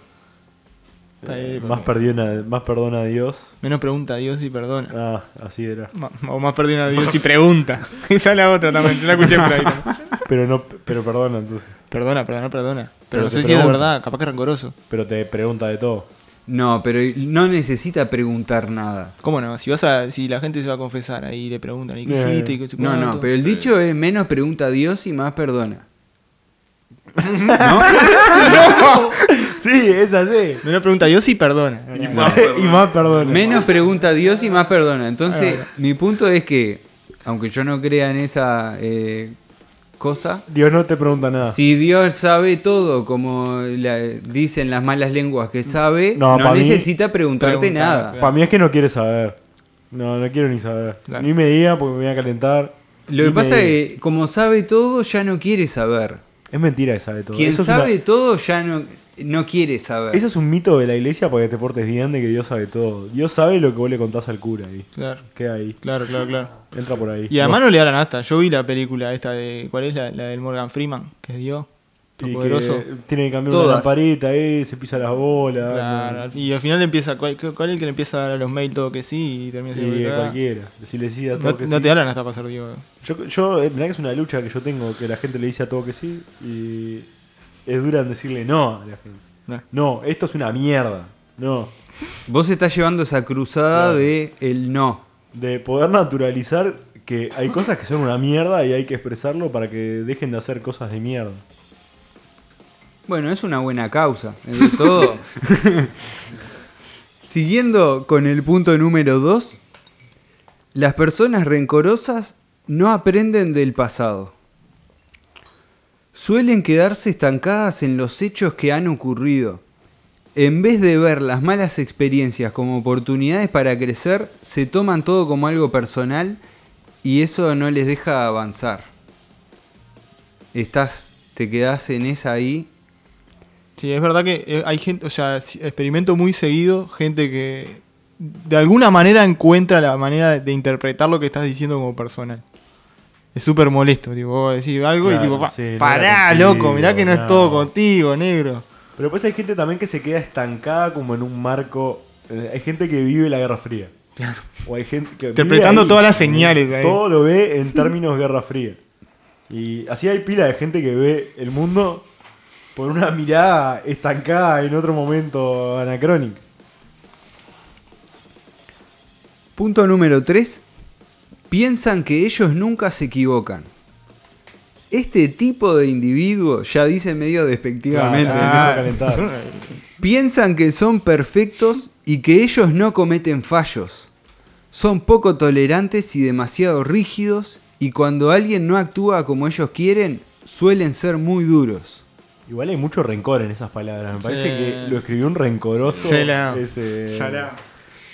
B: Ahí,
C: más, perdona, más perdona a Dios.
B: Menos pregunta a Dios y perdona.
C: Ah, así era.
B: Ma- O más perdona a Dios y pregunta. Esa es la otra también. Yo la escuché por ahí también.
C: Pero no, pero perdona entonces.
B: Perdona, perdona, perdona. Pero,
C: Pero
B: no
C: te
B: sé si es de
C: pregunta.
B: verdad. Capaz que es rencoroso.
C: Pero te pregunta de todo.
A: No, pero no necesita preguntar nada.
B: ¿Cómo no? Si vas a, si la gente se va a confesar ahí le preguntan, ¿y qué
C: Eh,
B: hiciste? ¿Y qué
A: No, no, pero el dicho es menos pregunta a Dios y más perdona. ¿No?
C: Sí, es así.
B: Menos pregunta a Dios y perdona.
D: Y más,
C: y más perdona.
A: Menos pregunta a Dios y más perdona. Entonces, mi punto es que, aunque yo no crea en esa eh, cosa,
C: Dios no te pregunta nada.
A: si Dios sabe todo, como la- dicen las malas lenguas que sabe,
C: No,
A: no,
C: pa' mí-
A: necesita preguntarte
B: Preguntar,
A: nada.
B: claro.
C: Para mí es que no quiere saber. No, no quiero ni saber.
B: Claro.
C: Ni me diga porque me voy a calentar.
A: Lo que pasa es que, como sabe todo, ya no quiere saber.
C: Es mentira que sabe todo.
A: Quien
C: Eso es
A: sabe
C: una-
A: todo ya no, no quiere saber.
C: Eso es un mito de la iglesia para que te portes bien de que Dios sabe todo. Dios sabe lo que vos le contás al cura ahí.
B: Claro,
C: Queda ahí.
B: claro, claro, claro.
C: Entra por ahí.
B: Y además no le da la nasta. Yo vi la película esta de. ¿Cuál es la, la del Morgan Freeman? Que es Dios.
C: Y que
B: Poderoso.
C: tiene que cambiar
A: Todas.
C: una lamparita ahí, se pisa las bolas.
B: Claro. Y al final le empieza. ¿Cuál, cuál es el que le empieza a dar a los mails todo que sí y termina siendo
C: cualquiera. Sí a todo
B: No,
C: que
B: no
C: sí.
B: te da la nasta para ser Dios.
C: Yo, yo eh, mirá que es una lucha que yo tengo, que la gente le dice a todo que sí y es dura en decirle no a la gente.
B: No.
C: No, esto es una mierda. No.
A: Vos estás llevando esa cruzada
C: Claro.
A: de el no.
C: De poder naturalizar que hay cosas que son una mierda y hay que expresarlo para que dejen de hacer cosas de mierda.
A: Bueno, es una buena causa, de todo. Siguiendo con el punto número 2, las personas rencorosas no aprenden del pasado. Suelen quedarse estancadas en los hechos que han ocurrido. En vez de ver las malas experiencias como oportunidades para crecer, se toman todo como algo personal y eso no les deja avanzar. Estás, te quedás en esa ahí
B: Sí, es verdad que eh, hay gente, o sea, experimento muy seguido, gente que de alguna manera encuentra la manera de interpretar lo que estás diciendo como personal. Es súper molesto, tipo, vos decís algo
C: Claro,
B: y tipo, pa-
C: sí,
B: pará,
C: contigo,
B: loco, mirá que no, es todo contigo, negro.
C: Pero pues hay gente también que se queda estancada como en un marco. eh, Hay gente que vive la Guerra Fría.
B: Claro.
C: O hay gente que
B: Interpretando
C: ahí,
B: todas las señales ahí.
C: Todo lo ve en términos Guerra Fría. Y así hay pila de gente que ve el mundo por una mirada estancada en otro momento anacrónico.
A: Punto número 3. Piensan que ellos nunca se equivocan. Este tipo de individuo, ya dice medio despectivamente, piensan que son perfectos y que ellos no cometen fallos. Son poco tolerantes y demasiado rígidos y cuando alguien no actúa como ellos quieren, suelen ser muy duros.
C: Igual hay mucho rencor en esas palabras. Me parece
B: Sí.
C: que lo escribió un rencoroso. Ese-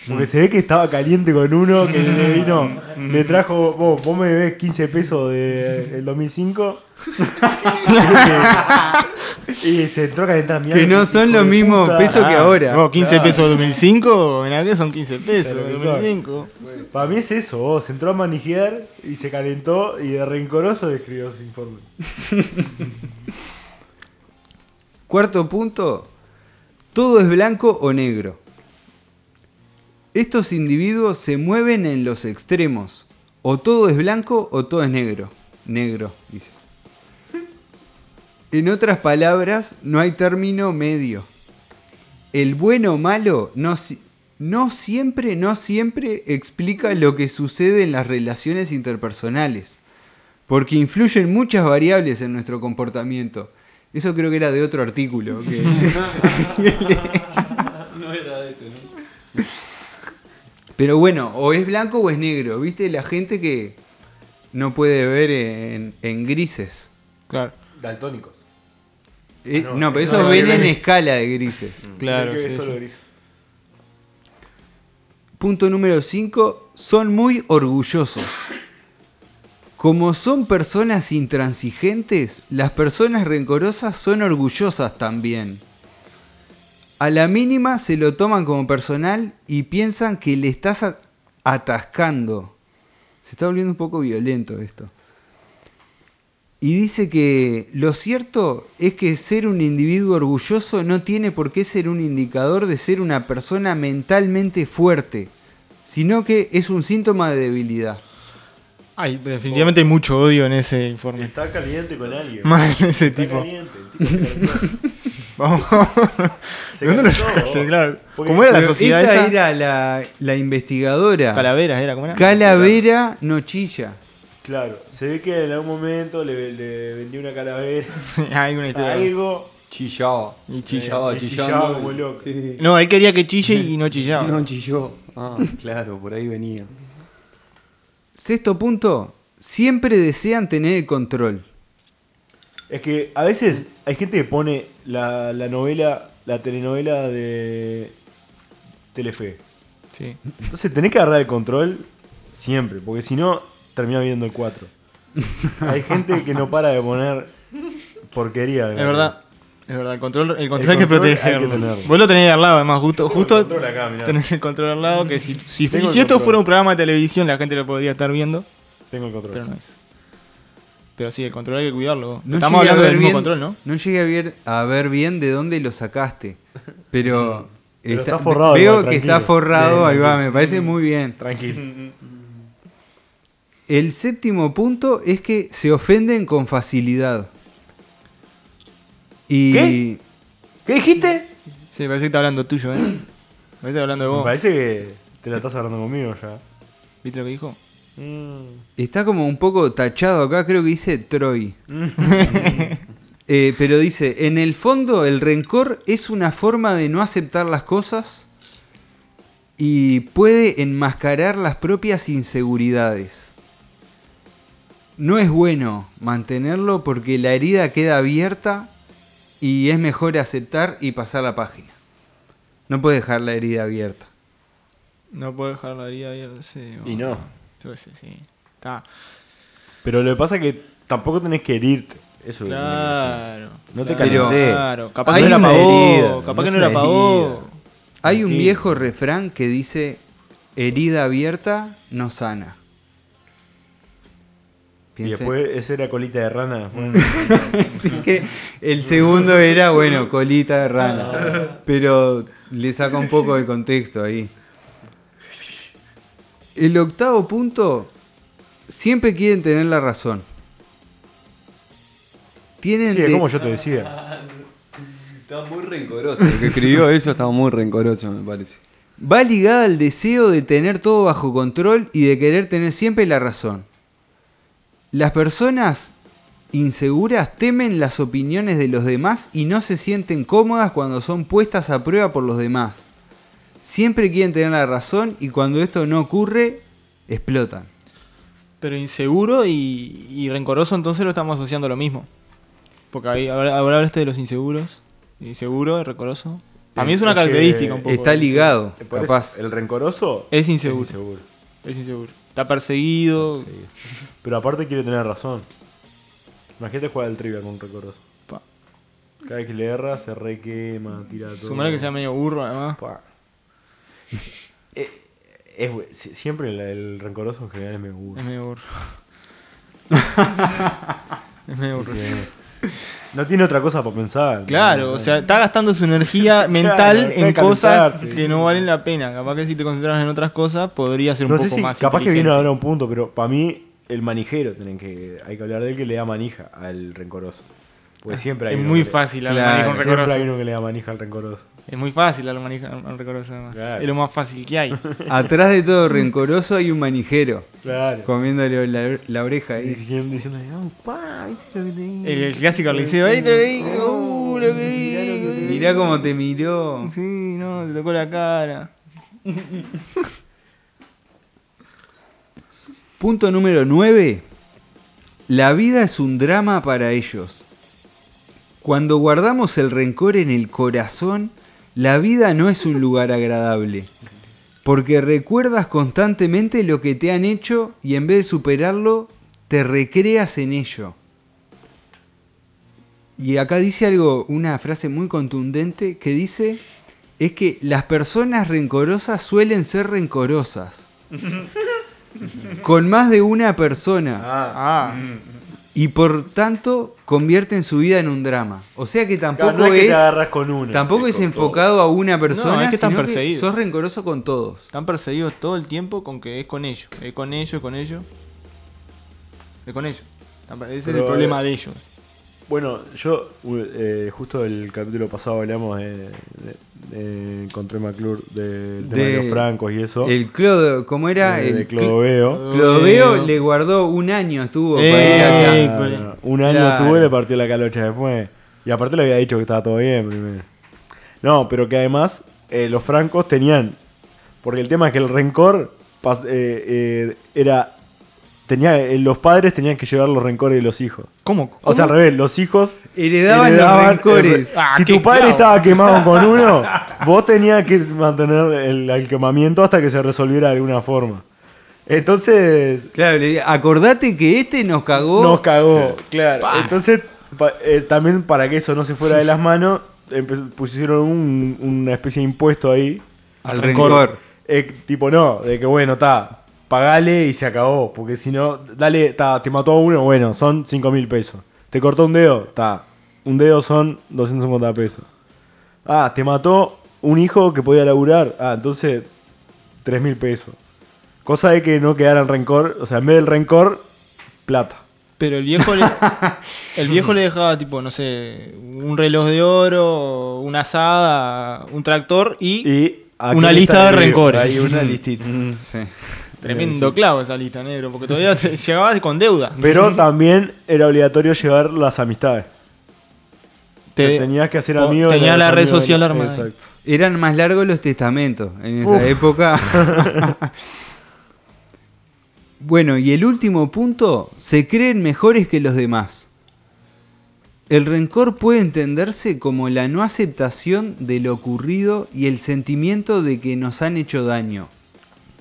C: Porque se ve que estaba caliente con uno que le vino, le trajo, vos, vos me debés 15 pesos del 2005. y se entró a calentar mirá,
A: Que no son
C: de
A: los mismos pesos que
B: Ah,
A: ahora.
B: vos, 15
C: Claro.
B: pesos 2005, en aquel son 15 pesos
C: Claro,
B: 2005.
C: Para mí es eso, vos, se entró a manijear y se calentó y de rencoroso describió su informe.
A: Cuarto punto, todo es blanco o negro. Estos individuos se mueven en los extremos. O todo es blanco o todo es negro. Negro, dice. En otras palabras, no hay término medio. El bueno o malo no, si- no siempre, no siempre explica lo que sucede en las relaciones interpersonales. porque influyen muchas variables en nuestro comportamiento. Eso creo que era de otro artículo. que- Pero bueno, o es blanco o es negro. ¿Viste? La gente que no puede ver en, en grises.
B: Claro,
C: Daltónicos.
A: Eh,
C: no,
A: no, pero
C: eso no
A: ven en escala de grises.
B: claro.
C: Creo que
B: sí,
C: solo
B: sí.
C: gris.
A: Punto número 5. Son muy orgullosos. Como son personas intransigentes, las personas rencorosas son orgullosas también. A la mínima se lo toman como personal y piensan que le estás atascando. Se está volviendo un poco violento esto. Y dice que lo cierto es que ser un individuo orgulloso no tiene por qué ser un indicador de ser una persona mentalmente fuerte, sino que es un síntoma de debilidad.
B: Ay, definitivamente hay mucho odio en ese informe.
C: Está caliente con alguien.
B: Más en ese
C: Está
B: tipo.
C: caliente. el tipo.
B: Vamos. ¿De dónde lo sacaste? Claro. ¿Cómo era la sociedad
A: esta
B: esa?
A: era la, la investigadora.
B: Calaveras, era, ¿cómo era?
A: Calavera no chilla.
C: Claro, se ve que en algún momento le, le vendió una calavera.
B: hay una historia.
C: Algo.
E: Chillaba.
B: Y chillaba.
E: Chillando.
C: chillaba como loco.
E: Sí.
B: No, él quería que chille y no chillaba.
E: Y no chilló. Ah, claro, por ahí venía.
A: Sexto punto, siempre desean tener el control.
C: Es que a veces hay gente que pone la, la novela, la telenovela de Telefe.
B: Sí.
C: Entonces tenés que agarrar el control siempre, porque si no, termina viendo el 4. Hay gente que no para de poner porquería.
B: Es verdad. Es verdad, el control, el control
C: El
B: hay que protegerlo. Vos lo tenés al lado, además, justo, justo
C: el control acá,
B: tenés el control al lado, que si, si, si esto fuera un programa de televisión la gente lo podría estar viendo,
C: Tengo el control.
B: pero no es. Pero sí, el control hay que cuidarlo.
A: No
B: Estamos hablando
A: ver
B: del mismo
A: bien-
B: control, ¿no?
A: No llegué a ver, a ver bien de dónde lo sacaste. Pero,
C: Pero está forrado
A: Veo
C: igual,
A: que está forrado,
C: Sí,
A: ahí va, me parece muy bien.
C: Tranquilo.
A: El séptimo punto es que se ofenden con facilidad. Y
C: ¿Qué? ¿Qué dijiste?
B: Sí, parece que está hablando tuyo, ¿eh? Parece que está hablando de
C: Me
B: vos.
C: parece que te la estás hablando conmigo ya.
B: ¿Viste lo que dijo?
A: Está como un poco tachado acá, creo que dice Troy. Eh, pero dice, en el fondo el rencor es una forma de no aceptar las cosas y puede enmascarar las propias inseguridades. No es bueno mantenerlo porque la herida queda abierta y es mejor aceptar y pasar la página. No puede dejar la herida abierta.
B: No puedo dejar la herida abierta, sí.
C: Y no.
B: Yo qué sé, sí. Está.
C: Pero lo que pasa es que tampoco tenés que herirte. Eso que
B: Claro.
C: No te
B: claro,
C: calenté.
B: Claro. Capaz
A: Hay
B: que no era vos. Capaz
C: no
B: que no era
C: herida.
A: Hay un
C: Sí.
A: viejo refrán que dice, herida abierta no sana.
C: Y después ese era colita de rana.
A: El segundo era, bueno, colita de rana. Pero le saca un poco de contexto ahí. El octavo punto, siempre quieren tener la razón. Tienen
C: Sí,
A: de-
C: como yo te decía.
E: Estaba muy rencoroso. El que escribió eso estaba muy rencoroso, me parece.
A: va ligada al deseo de tener todo bajo control y de querer tener siempre la razón. Las personas inseguras temen las opiniones de los demás y no se sienten cómodas cuando son puestas a prueba por los demás. Siempre quieren tener la razón y cuando esto no ocurre, explotan.
B: Pero inseguro y, y rencoroso, entonces lo estamos asociando a lo mismo. Porque ahí, ahora, ahora hablaste de los inseguros. Inseguro y rencoroso. A mí es una característica un poco.
A: Está ligado, capaz.
C: el rencoroso
B: Es inseguro.
C: es inseguro.
B: Es inseguro. Está perseguido.
C: Pero aparte quiere tener razón. Imagínate jugar al trivia con un rencoroso.
B: Pa.
C: Cada vez que le erra se requema, tira todo.
B: Sumar que sea medio burro, además.
C: Pa. Eh, es siempre el, el rencoroso en general es medio burro.
B: Es medio burro. es medio burro.
C: Sí. No tiene otra cosa para pensar.
B: Claro, o sea, está gastando su energía mental en cosas que no valen la pena. Capaz que si te concentras en otras cosas, podría ser un
C: No
B: poco
C: sé si
B: más.
C: capaz que viene ahora un punto, pero para mí el manijero tienen que hay que hablar de él que le da manija al rencoroso. Porque siempre hay
B: Es
C: uno
B: muy
C: que le-
B: fácil
A: Claro,
B: al manejo
C: Siempre hay uno que le da manija al rencoroso.
B: Es muy fácil al manejo al rencoroso además.
C: Claro.
B: Es lo más fácil que hay.
A: Atrás de todo rencoroso hay un manijero.
C: Claro.
A: Comiéndole la, la oreja ahí.
C: diciendo, diciendo, "Oh, pa, ¿viste lo que te digo?".
B: El, el clásico al liceo, ahí te lo que digo, uh, lo que digo.
A: Mirá cómo te miró.
B: Sí, no, te tocó la cara.
A: Punto número 9. La vida es un drama para ellos. Cuando guardamos el rencor en el corazón, la vida no es un lugar agradable. Porque recuerdas constantemente lo que te han hecho y en vez de superarlo, te recreas en ello. Y acá dice algo, una frase muy contundente que dice, es que las personas rencorosas suelen ser rencorosas. con más de una persona.
B: Ah,
A: Y por tanto convierten su vida en un drama. O sea que tampoco
C: Claro, no es que
A: es,
C: te agarras con uno.
A: tampoco es
D: con
A: enfocado a una persona,
B: No, es que están
A: sino
B: perseguidos.
A: sos rencoroso con todos.
B: están perseguidos todo el tiempo con que es con ellos. Es con ellos, con ellos. Es con ellos. Ese es el problema de ellos.
C: Bueno, yo eh, justo el capítulo pasado hablamos de, de, de- con Troy McClure del tema de,
A: De-
C: los francos y eso.
A: El Clodo, ¿cómo era?
C: de,
A: el
C: de Clodoveo.
A: Clodoveo le guardó un año, estuvo para
B: Eh,
A: acá.
C: un año
A: Claro.
C: tuve y le partió la calocha después. Y aparte le había dicho que estaba todo bien primero. No, pero que además eh, los francos tenían. Porque el tema es que el rencor pas- eh, eh, era. Tenía, eh, los padres tenían que llevar los rencores de los hijos.
B: ¿Cómo?
C: O sea, al revés, los hijos
A: Heredaban los rencores.
C: el-
B: Ah,
C: si tu padre
B: clavo.
C: estaba quemado con uno, vos tenías que mantener el, el quemamiento hasta que se resolviera de alguna forma. Entonces,
A: Claro, acordate que este nos cagó.
C: nos cagó, claro. Entonces, pa- eh, también para que eso no se fuera de las manos, pusieron un- una especie de impuesto ahí.
A: Al rencor.
C: Eh, tipo, no, de que bueno, está, pagale y se acabó. Porque si no, dale, ta, te mató a uno, bueno, son 5 mil pesos. Te cortó un dedo, está, un dedo son 250 pesos. Ah, te mató un hijo que podía laburar, ah, entonces 3 mil pesos. Cosa de que no quedara el rencor, o sea, en vez del rencor, plata.
B: Pero el viejo le, el viejo le dejaba tipo, no sé, un reloj de oro, una asada, un tractor y, Una lista de rencores.
C: Hay una listita.
A: Sí.
B: Tremendo clavo esa lista negro, porque todavía te- llegabas con deuda.
C: Pero también era obligatorio llevar las amistades. Te tenías que hacer amigos.
B: Tenía
C: de
B: la red social armada.
C: Exacto.
A: Eran más largos los testamentos en esa
C: Uf.
A: época. bueno, y el último punto, se creen mejores que los demás. El rencor puede entenderse como la no aceptación de lo ocurrido y el sentimiento de que nos han hecho daño,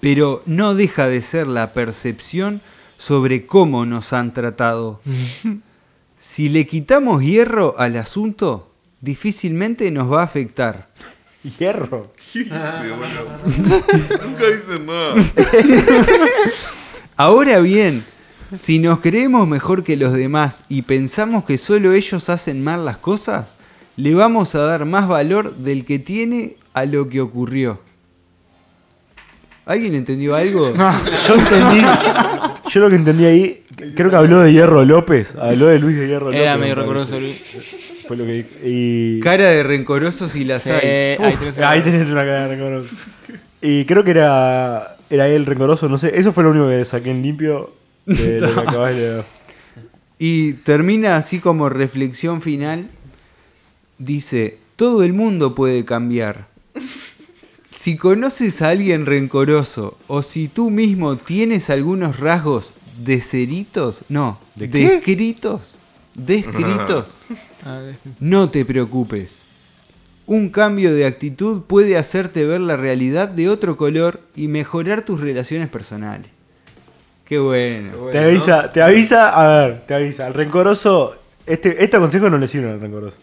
A: pero no deja de ser la percepción sobre cómo nos han tratado. Si le quitamos hierro al asunto, difícilmente nos va a afectar.
C: Hierro.
D: Sí, bueno. Nunca dicen nada.
A: Ahora bien, si nos creemos mejor que los demás y pensamos que solo ellos hacen mal las cosas, le vamos a dar más valor del que tiene a lo que ocurrió. ¿Alguien entendió algo?
C: Yo entendí. Yo lo que entendí ahí, creo que habló de Hierro López. Habló de Luis de Hierro López.
B: Era
C: me
B: medio rencoroso Luis.
C: Fue lo que dijo. Y.
A: Cara de rencorosos y las hay.
C: Uf,
B: ahí tenés una-
C: ahí tenés una cara de rencoroso. Y creo que era. Era él rencoroso, no sé. Eso fue lo único que saqué en limpio de lo que acabas de leer.
A: Y termina así como reflexión final. Dice, todo el mundo puede cambiar. Si conoces a alguien rencoroso o si tú mismo tienes algunos rasgos deseritos, no,
C: ¿De
A: descritos, descritos,
B: de-
A: no te preocupes. Un cambio de actitud puede hacerte ver la realidad de otro color y mejorar tus relaciones personales. Qué bueno.
C: Te avisa, te avisa, a ver, te avisa. El rencoroso, este, este consejo no le sirve al rencoroso.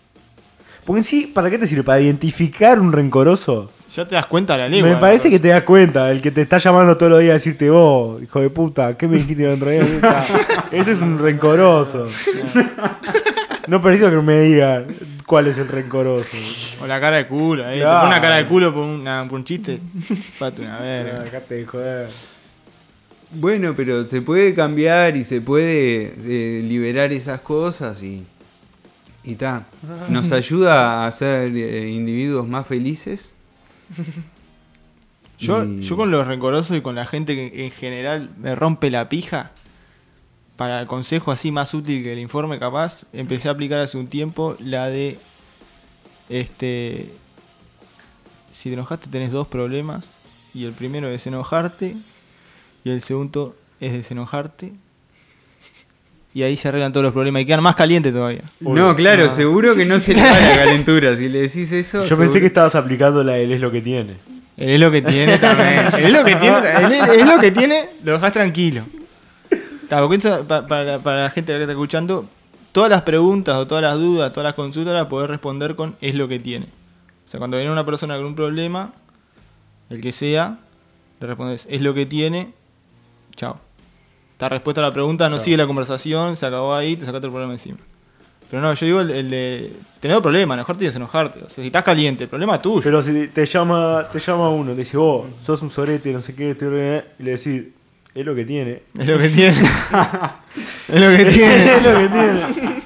C: Porque en sí, ¿para qué te sirve? Para identificar un rencoroso.
B: Ya te das cuenta de la lengua.
C: Me parece que te das cuenta, el que te está llamando todos los días a decirte vos, hijo de puta, ¿qué me dijiste el otro día? Puta, Ese es un rencoroso. No preciso que me digan cuál es el rencoroso.
B: O la cara de culo, eh. Te pone una cara de culo por, una, por un chiste. Pate una verga.
C: Dejate de joder.
A: Bueno, pero se puede cambiar y se puede eh, liberar esas cosas y Y ta, nos ayuda a ser eh, individuos más felices.
B: Yo,
A: Y-
B: yo con los rencorosos y con la gente que en general me rompe la pija, para el consejo así más útil que el informe capaz, empecé a aplicar hace un tiempo la de, este, si te enojaste tenés dos problemas, y el primero es enojarte, y el segundo es desenojarte, y ahí se arreglan todos los problemas y quedan más calientes todavía.
A: No, claro, seguro que no se le va la calentura. Si le decís eso.
G: Yo pensé que estabas aplicando la él es lo que tiene.
B: Es lo que tiene también. es lo que tiene, es, es lo que tiene, lo dejas tranquilo. Ta, porque eso, pa- para, para la gente que está escuchando, todas las preguntas o todas las dudas, todas las consultas las podés responder con es lo que tiene. O sea, cuando viene una persona con un problema, el que sea, le respondes es lo que tiene, chao. Está respuesta a la pregunta, no sigue la conversación, se acabó ahí, te sacaste el problema encima. Pero no, yo digo el, el de tener problema, enojarte y desenojarte. O sea, si estás caliente, el problema es tuyo.
G: Pero si te llama, te llama uno, te dice, vos, sos un sorete, no sé qué, estoy re-", y le decís, es lo que tiene.
B: Es lo que tiene. es lo que tiene.
G: es lo que tiene.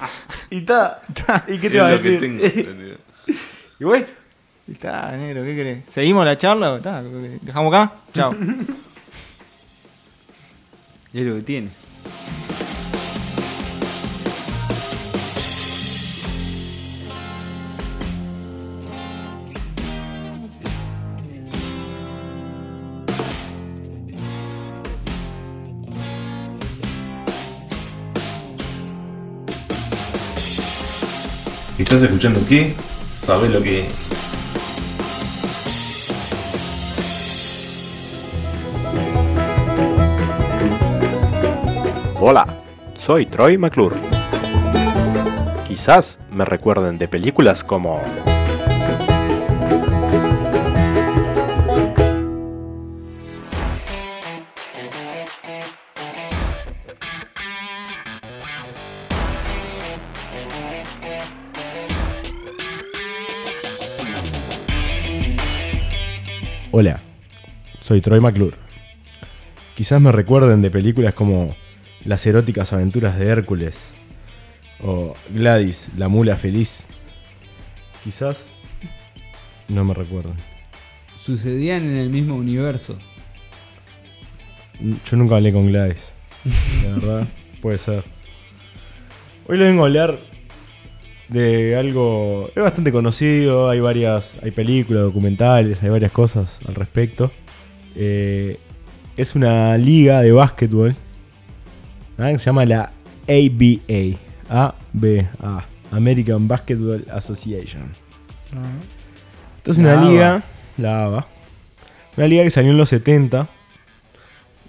G: Y está. ¿Y qué te
D: Es
G: va a
D: lo que
G: decir?
D: tengo.
G: y bueno,
B: Está, negro, ¿qué querés? ¿Seguimos la charla o está? ¿Dejamos acá? Chao.
A: Es lo que tiene.
D: ¿Estás escuchando qué? ¿Sabes lo que
H: Hola, soy Troy McClure. Quizás me recuerden de películas como
C: Hola, soy Troy McClure. Quizás me recuerden de películas como Las eróticas aventuras de Hércules o Gladys, la mula feliz. Quizás no me recuerden.
A: Sucedían en el mismo universo.
C: Yo nunca hablé con Gladys. La verdad, puede ser. Hoy le vengo a hablar de algo. Es bastante conocido, hay varias. hay películas, documentales, hay varias cosas al respecto. Eh, es una liga de básquetbol. Que se llama la ABA. ABA. American Basketball Association. Esto es una
A: ABA.
C: liga. La ABA. Una liga que salió en los 70.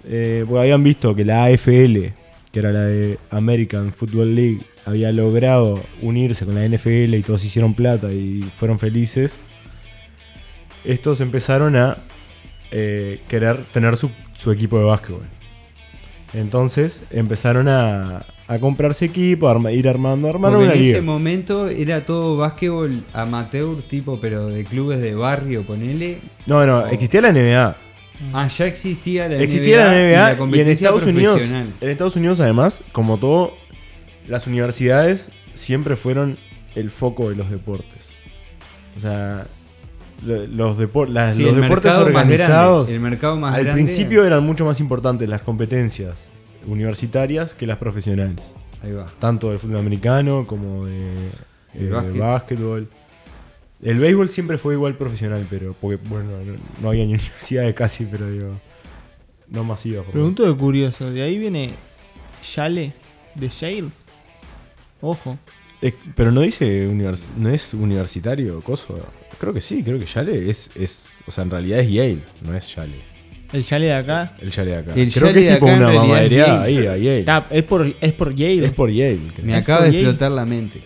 C: Eh, porque habían visto que la AFL, que era la de American Football League, había logrado unirse con la NFL y todos hicieron plata y fueron felices. Estos empezaron a eh, querer tener su, su equipo de básquetbol. Entonces empezaron a, a comprarse equipo, a ir armando, armaron
A: Porque
C: una
A: en
C: liga.
A: ese momento era todo básquetbol amateur, tipo, pero de clubes de barrio, ponele.
C: No, no, existía la NBA.
A: Ah, ya existía la
C: Existía
A: NBA.
C: la
A: y
C: NBA y, en Estados Unidos. En Estados Unidos, además, como todo, las universidades siempre fueron el foco de los deportes. O sea, los, depor- las-
A: Sí,
C: los
A: el
C: deportes organizados
A: grande, el mercado más
C: al
A: grande.
C: principio eran mucho más importantes las competencias universitarias que las profesionales.
A: Ahí va.
C: Tanto del fútbol americano como de
A: El
C: eh,
A: básquet.
C: básquetbol. El béisbol siempre fue igual profesional, pero porque, bueno, no, no había ni universidades casi, pero digo, no lo
B: Pregunto de curioso, ¿de ahí viene Yale? ¿De Yale? Ojo.
C: Es- pero no dice univers- no es universitario, coso. Creo que sí, creo que Yale es, es, o sea, en realidad es Yale, no es Yale.
B: El Yale de acá.
C: El Yale de acá.
A: El
C: creo
A: Yale
C: que
A: de
C: es tipo
A: acá en
C: una
A: es
C: mamadería
A: Yale.
C: ahí a Yale.
B: Está, es, por, es por Yale.
C: Es por Yale. creo.
A: Me
B: Es
A: acaba de
B: Yale.
A: explotar la mente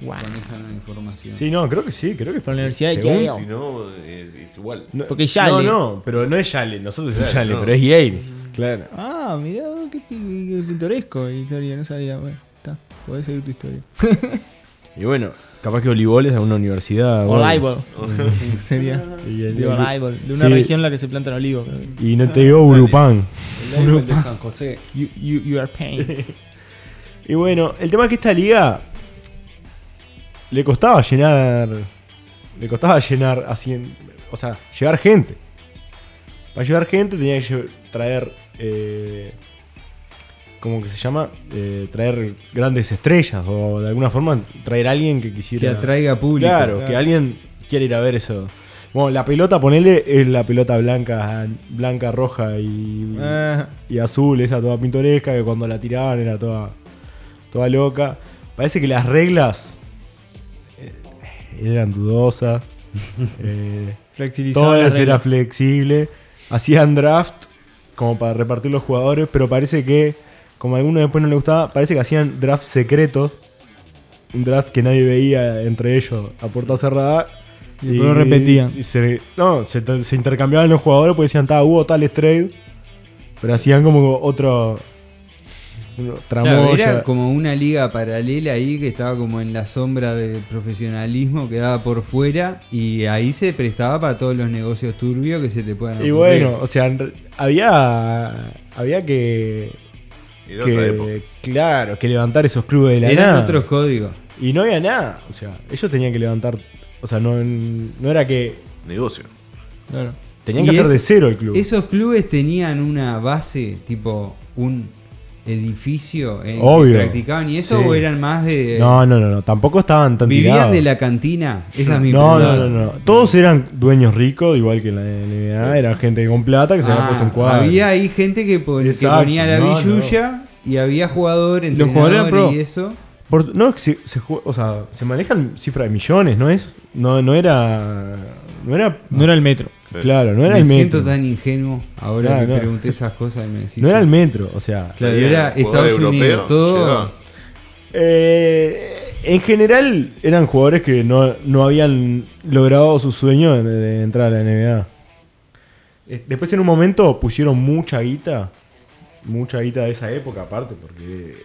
B: Guau.
A: con esa información.
C: Sí, no, creo que sí, creo que
B: Por la Universidad de Yale.
D: Si no, es, es igual.
C: No,
B: Porque Yale.
C: No, no, pero no es Yale, nosotros decimos
D: Claro,
C: Yale,
D: no.
C: pero es Yale. Claro.
B: Ah, mirá, qué, qué pintoresco historia, no sabía. Bueno, está, podés seguir tu historia.
C: Y bueno, capaz que Olivoles es una universidad. bueno.
B: Olival. Sería. De. De una
C: Sí.
B: región en la que se plantan olivos.
C: Y no te digo Urupán.
E: El Daimler de San José.
B: You, you, you are pain.
C: Y bueno, el tema es que esta liga le costaba llenar. Le costaba llenar así. en- o sea, llevar gente. Para llevar gente tenía que traer. Eh, ¿Cómo que se llama? Eh, traer grandes estrellas. O de alguna forma traer a alguien que
A: Que
C: quisiera.
A: atraiga público.
C: Claro, que alguien quiera ir a ver eso. Bueno, la pelota, ponele, es la pelota blanca, blanca, roja y,
B: Ah,
C: y azul, esa toda pintoresca, que cuando la tiraban era toda, toda loca. Parece que las reglas eh, eran dudosas. eh,
B: la
C: era flexible. Hacían draft como para repartir los jugadores, pero parece que, como a alguno después no le gustaba, parece que hacían draft secretos. Un draft que nadie veía entre ellos a puerta cerrada.
B: Y después lo repetían.
C: y se, no, se, se intercambiaban los jugadores porque decían, "Ta, hubo tales trade. Pero hacían como otro.
A: Claro, era como una liga paralela ahí que estaba como en la sombra del profesionalismo, quedaba por fuera y ahí se prestaba para todos los negocios turbios que se te puedan
C: Y
A: ocurrir.
C: bueno, o sea, había. Había que.
D: Y de otra época.
C: que claro, que levantar esos clubes de la
A: eran
C: nada.
A: otros códigos.
C: Y no había nada. O sea, ellos tenían que levantar. O sea, no, no era que.
D: Negocio.
B: Claro.
C: Tenían
A: Y
C: que hacer de cero el club.
A: Esos clubes tenían una base, tipo un edificio en
C: Obvio.
A: que practicaban y eso
C: Sí.
A: o eran más de
C: no, no, no, no. Tampoco estaban tan
A: vivían
C: tirados.
A: de la cantina. Esa es mi
C: no, no, no, no. Todos eran dueños ricos, igual que en la NBA. Eran gente con plata que se había
A: Ah,
C: puesto un cuadro.
A: había ahí gente que, pon- que ponía la
C: No,
A: billulla y había jugador,
B: Los jugadores pro.
A: y eso.
C: Por- no, se, se o sea, se manejan cifras de millones, ¿no es? No, no era. No era.
B: No era el metro.
C: Claro, no era
A: me
C: el
A: siento
C: metro.
A: tan ingenuo ahora
C: No,
A: que
C: no.
A: pregunté esas cosas y me decís
C: No era el metro, o sea.
A: Claro, era Estados
D: europeo,
A: Unidos, todo.
C: Eh, en general eran jugadores que no, no habían logrado su sueño de, de entrar a la NBA. Eh, Después en un momento pusieron mucha guita, mucha guita de esa época aparte, porque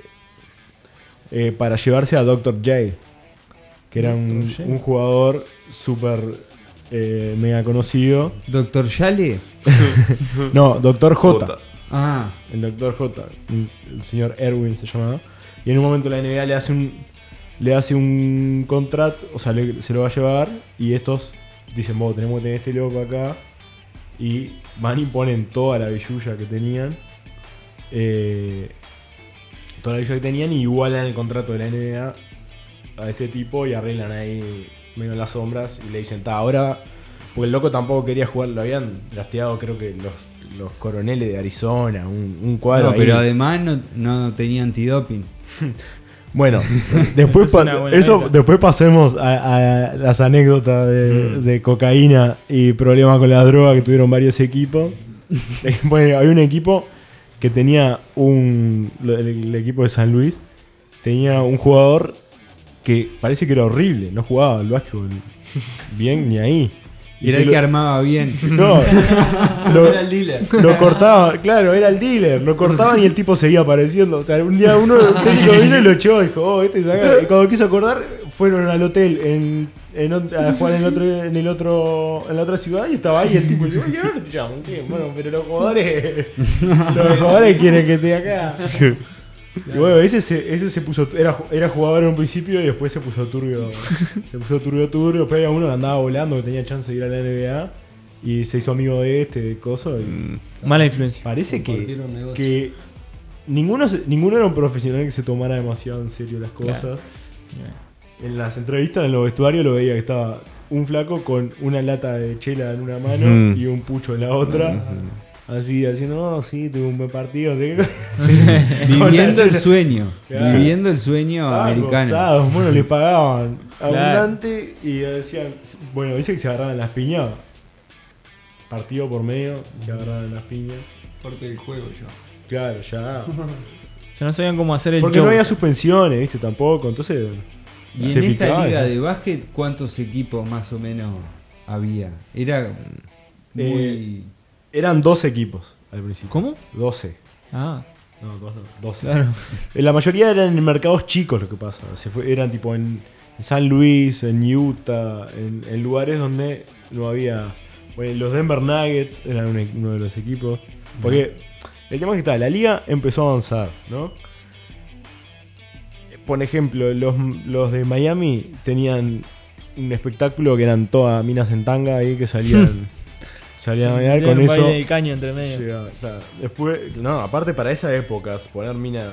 C: eh, para llevarse a Dr. J, que era un, un jugador súper eh, mega conocido.
A: Doctor Yale.
C: No, Dr. J.
A: Ah,
C: El Dr. J, el señor Erwin se llamaba. Y en un momento la NBA le hace un le hace un contrato, o sea, le- se lo va a llevar y estos dicen, vos tenemos que tener este loco acá. Y van y ponen toda la billulla que tenían. eh, toda la billulla que tenían y igualan el contrato de la NBA a este tipo y arreglan ahí medio en las sombras y le dicen, ta, ahora... Porque el loco tampoco quería jugar, lo habían drafteado creo que los, los coroneles de Arizona, un, un cuadro
A: no,
C: ahí.
A: pero además no, no tenía antidoping.
C: Bueno, después, pa- eso,
B: meta.
C: después pasemos a, a las anécdotas de,
A: Mm.
C: de cocaína y problemas con la droga que tuvieron varios equipos. Bueno, había un equipo que tenía un. el equipo de San Luis tenía un jugador que parece que era horrible, no jugaba al básquetbol bien ni ahí. Y
A: Era
C: que
A: el
C: lo-
A: que armaba bien.
C: No, lo,
E: Era el dealer.
C: lo cortaban, claro, era el dealer. Lo cortaban y el tipo seguía apareciendo. O sea, un día uno vino y lo echó. Dijo, oh, este se acá. Y cuando quiso acordar, fueron al hotel en, en a jugar en, el otro, en, el otro, en la otra ciudad y estaba ahí el tipo. Y dijo, oye, ¿dónde te llaman? Sí, bueno, pero los jugadores. Los jugadores quieren que esté acá. Y bueno, ese se, ese se puso. Era, era jugador en un principio y después se puso turbio. Se puso turbio, turbio. Después había uno que andaba volando que tenía chance de ir a la NBA. Y se hizo amigo de este, de coso. Y
B: Mala influencia.
C: parece que, que ninguno, ninguno era un profesional que se tomara demasiado en serio las cosas. En las entrevistas, en los vestuarios, lo veía que estaba un flaco con una lata de chela en una mano
I: Mm.
C: y un pucho en la otra. Así, haciendo, no, sí, tuve un buen partido. qué.
A: Viviendo el sueño.
C: Claro.
A: Viviendo el sueño
C: Estaban
A: americano.
C: gozados, bueno, le pagaban
B: Claro.
C: abundante y decían, bueno, dice que se agarraban las piñas. Partido por medio, se agarraban las piñas.
E: Parte del juego ya.
C: Claro, ya.
B: Ya no sabían cómo hacer el
C: Porque
B: show.
C: no había suspensiones, viste, tampoco. Entonces,
A: Y
C: se
A: en esta
C: picaba
A: liga de básquet, ¿cuántos equipos más o menos había? Era muy...
C: Eh, eran 12 equipos al principio.
B: ¿Cómo?
C: 12.
B: Ah,
C: No, dos no, 12.
B: claro.
C: Eh, La mayoría eran en mercados chicos lo que pasa. Se fue- eran tipo en San Luis, en Utah, en, en lugares donde no había. Bueno, los Denver Nuggets eran un e- uno de los equipos. Porque el tema es que está, la liga empezó a avanzar, ¿no? por ejemplo, los, los de Miami tenían un espectáculo que eran todas minas en tanga ahí que salían, salían a bailar con
B: un
C: eso.
B: baile de caño entre medio.
C: llegaba, claro. Después, no, aparte para esas épocas, poner mina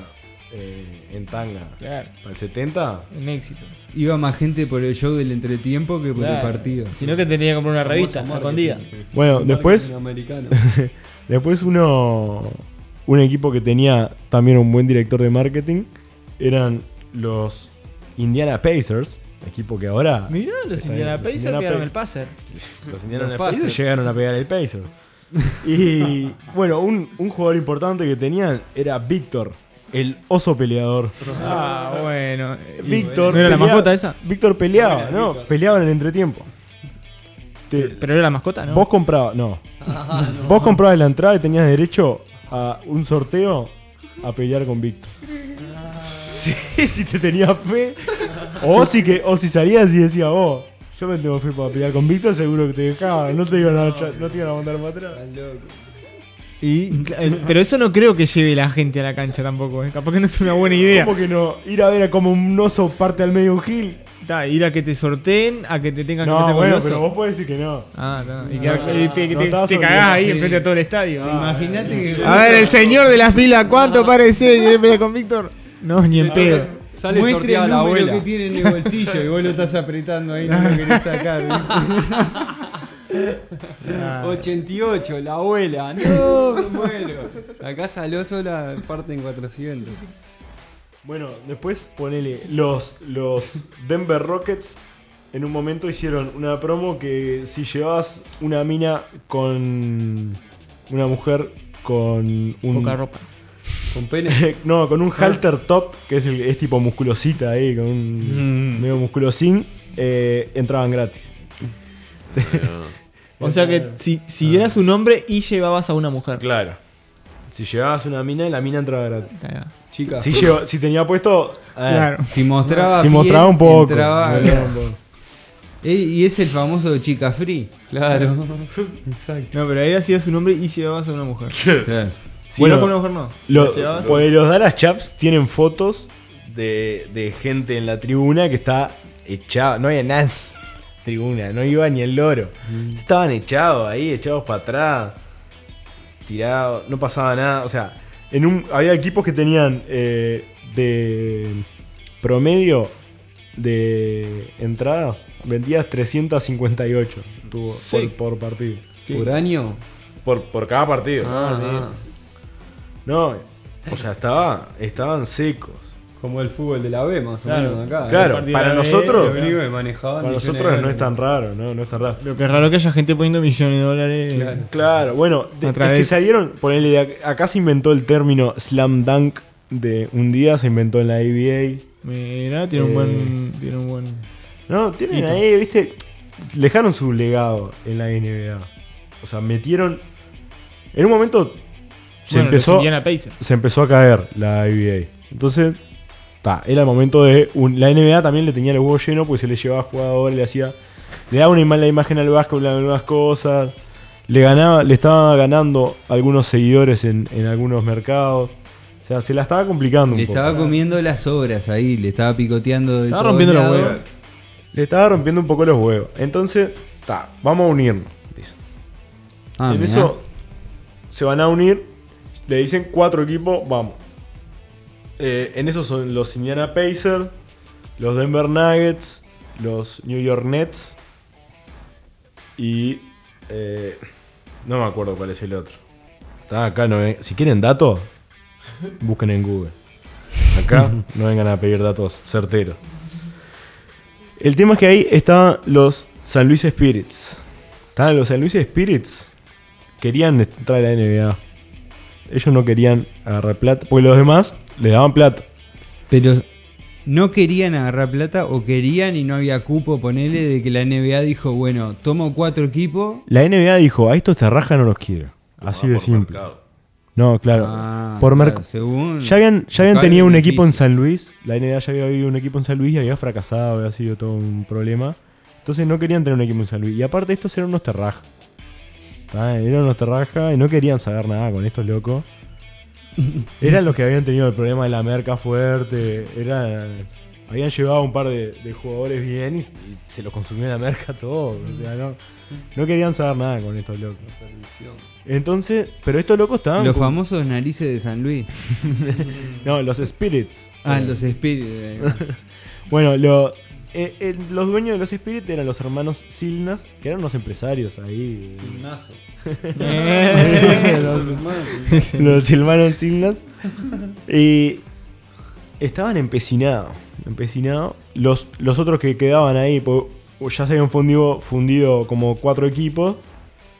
C: eh, en tanga
B: Claro,
C: para el 70,
B: un éxito.
A: Iba más gente por el show del entretiempo que por el partido.
B: Sino que tenía que comprar una revista escondida.
C: Bueno, después, después uno, un equipo que tenía también un buen director de marketing eran los Indiana Pacers, equipo que ahora
B: Mirá, los
C: Está
B: Indiana
C: los
B: Pacers
C: Indiana
B: pegaron
C: Pa-
B: el Pacer.
C: Los Indiana
E: Los
C: Pacers
E: Pacers.
C: llegaron a pegar el Pacer. Y bueno, un, un jugador importante que tenían era Víctor, el oso peleador.
B: Ah, bueno.
C: Víctor.
B: ¿No era la
C: pelea-
B: mascota esa?
C: Víctor peleaba, ¿no? Peleaba en el entretiempo. Te-
B: Pero era la mascota, ¿no?
C: Vos comprabas, no. Vos comprabas la entrada y tenías derecho a un sorteo a pelear con Víctor. Sí, si te tenías fe. O si, que, o si salías y decías, vos, yo me tengo fe para pelear con Víctor, seguro que te dejaban. No te iban a, no te iban a mandar para atrás.
B: Y, eh, pero eso no creo que lleve la gente a la cancha tampoco, ¿eh? Capaz que no es una buena idea.
C: ¿Cómo que no? Ir a ver a como un oso parte al medio un gil.
B: Ta, ir a que te sorteen, a que te tengan que
C: No,
B: meter con el
C: bueno,
B: oso.
C: pero vos podés decir que no.
B: Ah, ta. Y que, te, que
C: no
B: te- te cagás ahí
A: sí.
B: enfrente de todo el estadio. Ah.
A: Imagínate que.
B: A ver, el señor de las filas, ¿cuánto parece? ¿Quiere pelear con Víctor? No, ni en pedo.
E: Sale
A: Muestre
E: sorteada
A: el
E: la
A: número
E: abuela.
A: que tiene en el bolsillo y vos lo estás apretando ahí, no lo querés sacar. ¿viste?
E: 88, la abuela. No, me muero. Acá salió sola parte en 400.
C: Bueno, después ponele. Los, los Denver Rockets en un momento hicieron una promo que si llevabas una mina con una mujer con un.
B: Poca ropa.
E: Con pene.
C: no, con un halter top, que es, el, es tipo musculosita ahí, con un medio musculosín, eh, entraban gratis.
B: O sea que si, si eras un hombre y llevabas a una mujer.
C: Claro. Si llevabas una mina, la mina entraba gratis.
E: Chica.
C: Si, lleva- si tenía puesto. eh,
B: Claro.
A: Si mostraba.
C: Si mostraba un poco.
A: entraba-. Eh, y es el famoso chica free.
E: Claro. Exacto.
B: No, pero ahí hacías un hombre y llevabas a una mujer.
A: Claro.
B: Si
C: Bueno,
B: no con una mujer no. Si
C: Lo- pues los Dallas Chaps tienen fotos de, de gente en la tribuna que está echada. No había nadie en la tribuna, no iba ni el loro. Estaban echados ahí, echados para atrás, tirados, no pasaba nada. O sea, en un, había equipos que tenían eh, de promedio de entradas, vendidas 358 tuvo
B: Sí.
C: por, por partido.
E: ¿Por año?
C: Por, por cada partido.
E: Ah,
C: No, o sea, estaba, estaban secos.
E: Como el fútbol de la B, más o menos acá.
C: Claro, para
B: B,
C: nosotros,
B: lo
E: manejaban
C: para nosotros no es tan raro, ¿no? No es tan raro.
B: Lo que es raro que haya gente poniendo millones de dólares.
E: Claro.
C: Claro, bueno, de- es que salieron, ponele, acá se inventó el término slam dunk de un día, se inventó en la ABA.
B: Mira, tiene un
C: Eh.
B: buen. Tiene un buen.
C: No, tienen
B: Hito.
C: ahí, viste, dejaron su legado en la NBA. O sea, metieron... En un momento se
B: Bueno,
C: empezó... Se empezó a caer la ABA. Entonces, ta, era el momento de. un- la NBA también le tenía el huevo lleno porque se le llevaba jugadores, le hacía. Le daba una mala imagen al básquet, algunas cosas. Le ganaba, le estaba ganando algunos seguidores en, en algunos mercados. O sea, se la estaba complicando un
A: Le
C: poco.
A: estaba comiendo las obras ahí, le estaba picoteando de
B: Estaba rompiendo los huevos.
C: Le estaba rompiendo un poco los huevos. Entonces, ta, vamos a unirnos. dice.
A: Ah,
C: en
A: mirá.
C: eso se van a unir. Le dicen cuatro equipos, vamos. Eh, en eso son los Indiana Pacers, los Denver Nuggets, los New York Nets y eh, no me acuerdo cuál es el otro. Está acá no Si quieren datos, busquen en Google. Acá no vengan a pedir datos certeros. El tema es que ahí estaban los San Luis Spirits. Estaban los San Luis Spirits. Querían entrar a la NBA. Ellos no querían agarrar plata. Porque los demás les daban plata.
A: Pero no querían agarrar plata o querían y no había cupo, ponele, de que la NBA dijo, bueno, tomo cuatro equipos.
C: La NBA dijo, a estos te raja no los quiero. Así
D: Va
C: de simple.
D: mercado.
C: No, claro.
A: Ah,
C: por
A: claro, según
C: Ya habían, ya habían tenido un equipo en San Luis. La NBA ya había habido un equipo en San Luis y había fracasado, había sido todo un problema. Entonces no querían tener un equipo en San Luis. Y aparte estos eran unos terrajas. Ah, Eran unos terrajas y no querían saber nada con estos locos. Eran los que habían tenido el problema de la merca fuerte. Eran, habían llevado un par de, de jugadores bien y, y se los consumió la merca todo. O sea, no, no querían saber nada con estos locos. Entonces, pero estos locos estaban.
A: Los
C: con-
A: famosos narices de San Luis.
C: No, los Spirits.
A: Ah,
C: Eh,
A: los espíritus.
C: Bueno, lo- eh, eh, los dueños de los Spirits eran los hermanos Silnas, que eran unos empresarios ahí. los, los hermanos Silnas. Y estaban empecinados. Empecinados. Los, los otros que quedaban ahí, ya se habían fundido, fundido como cuatro equipos.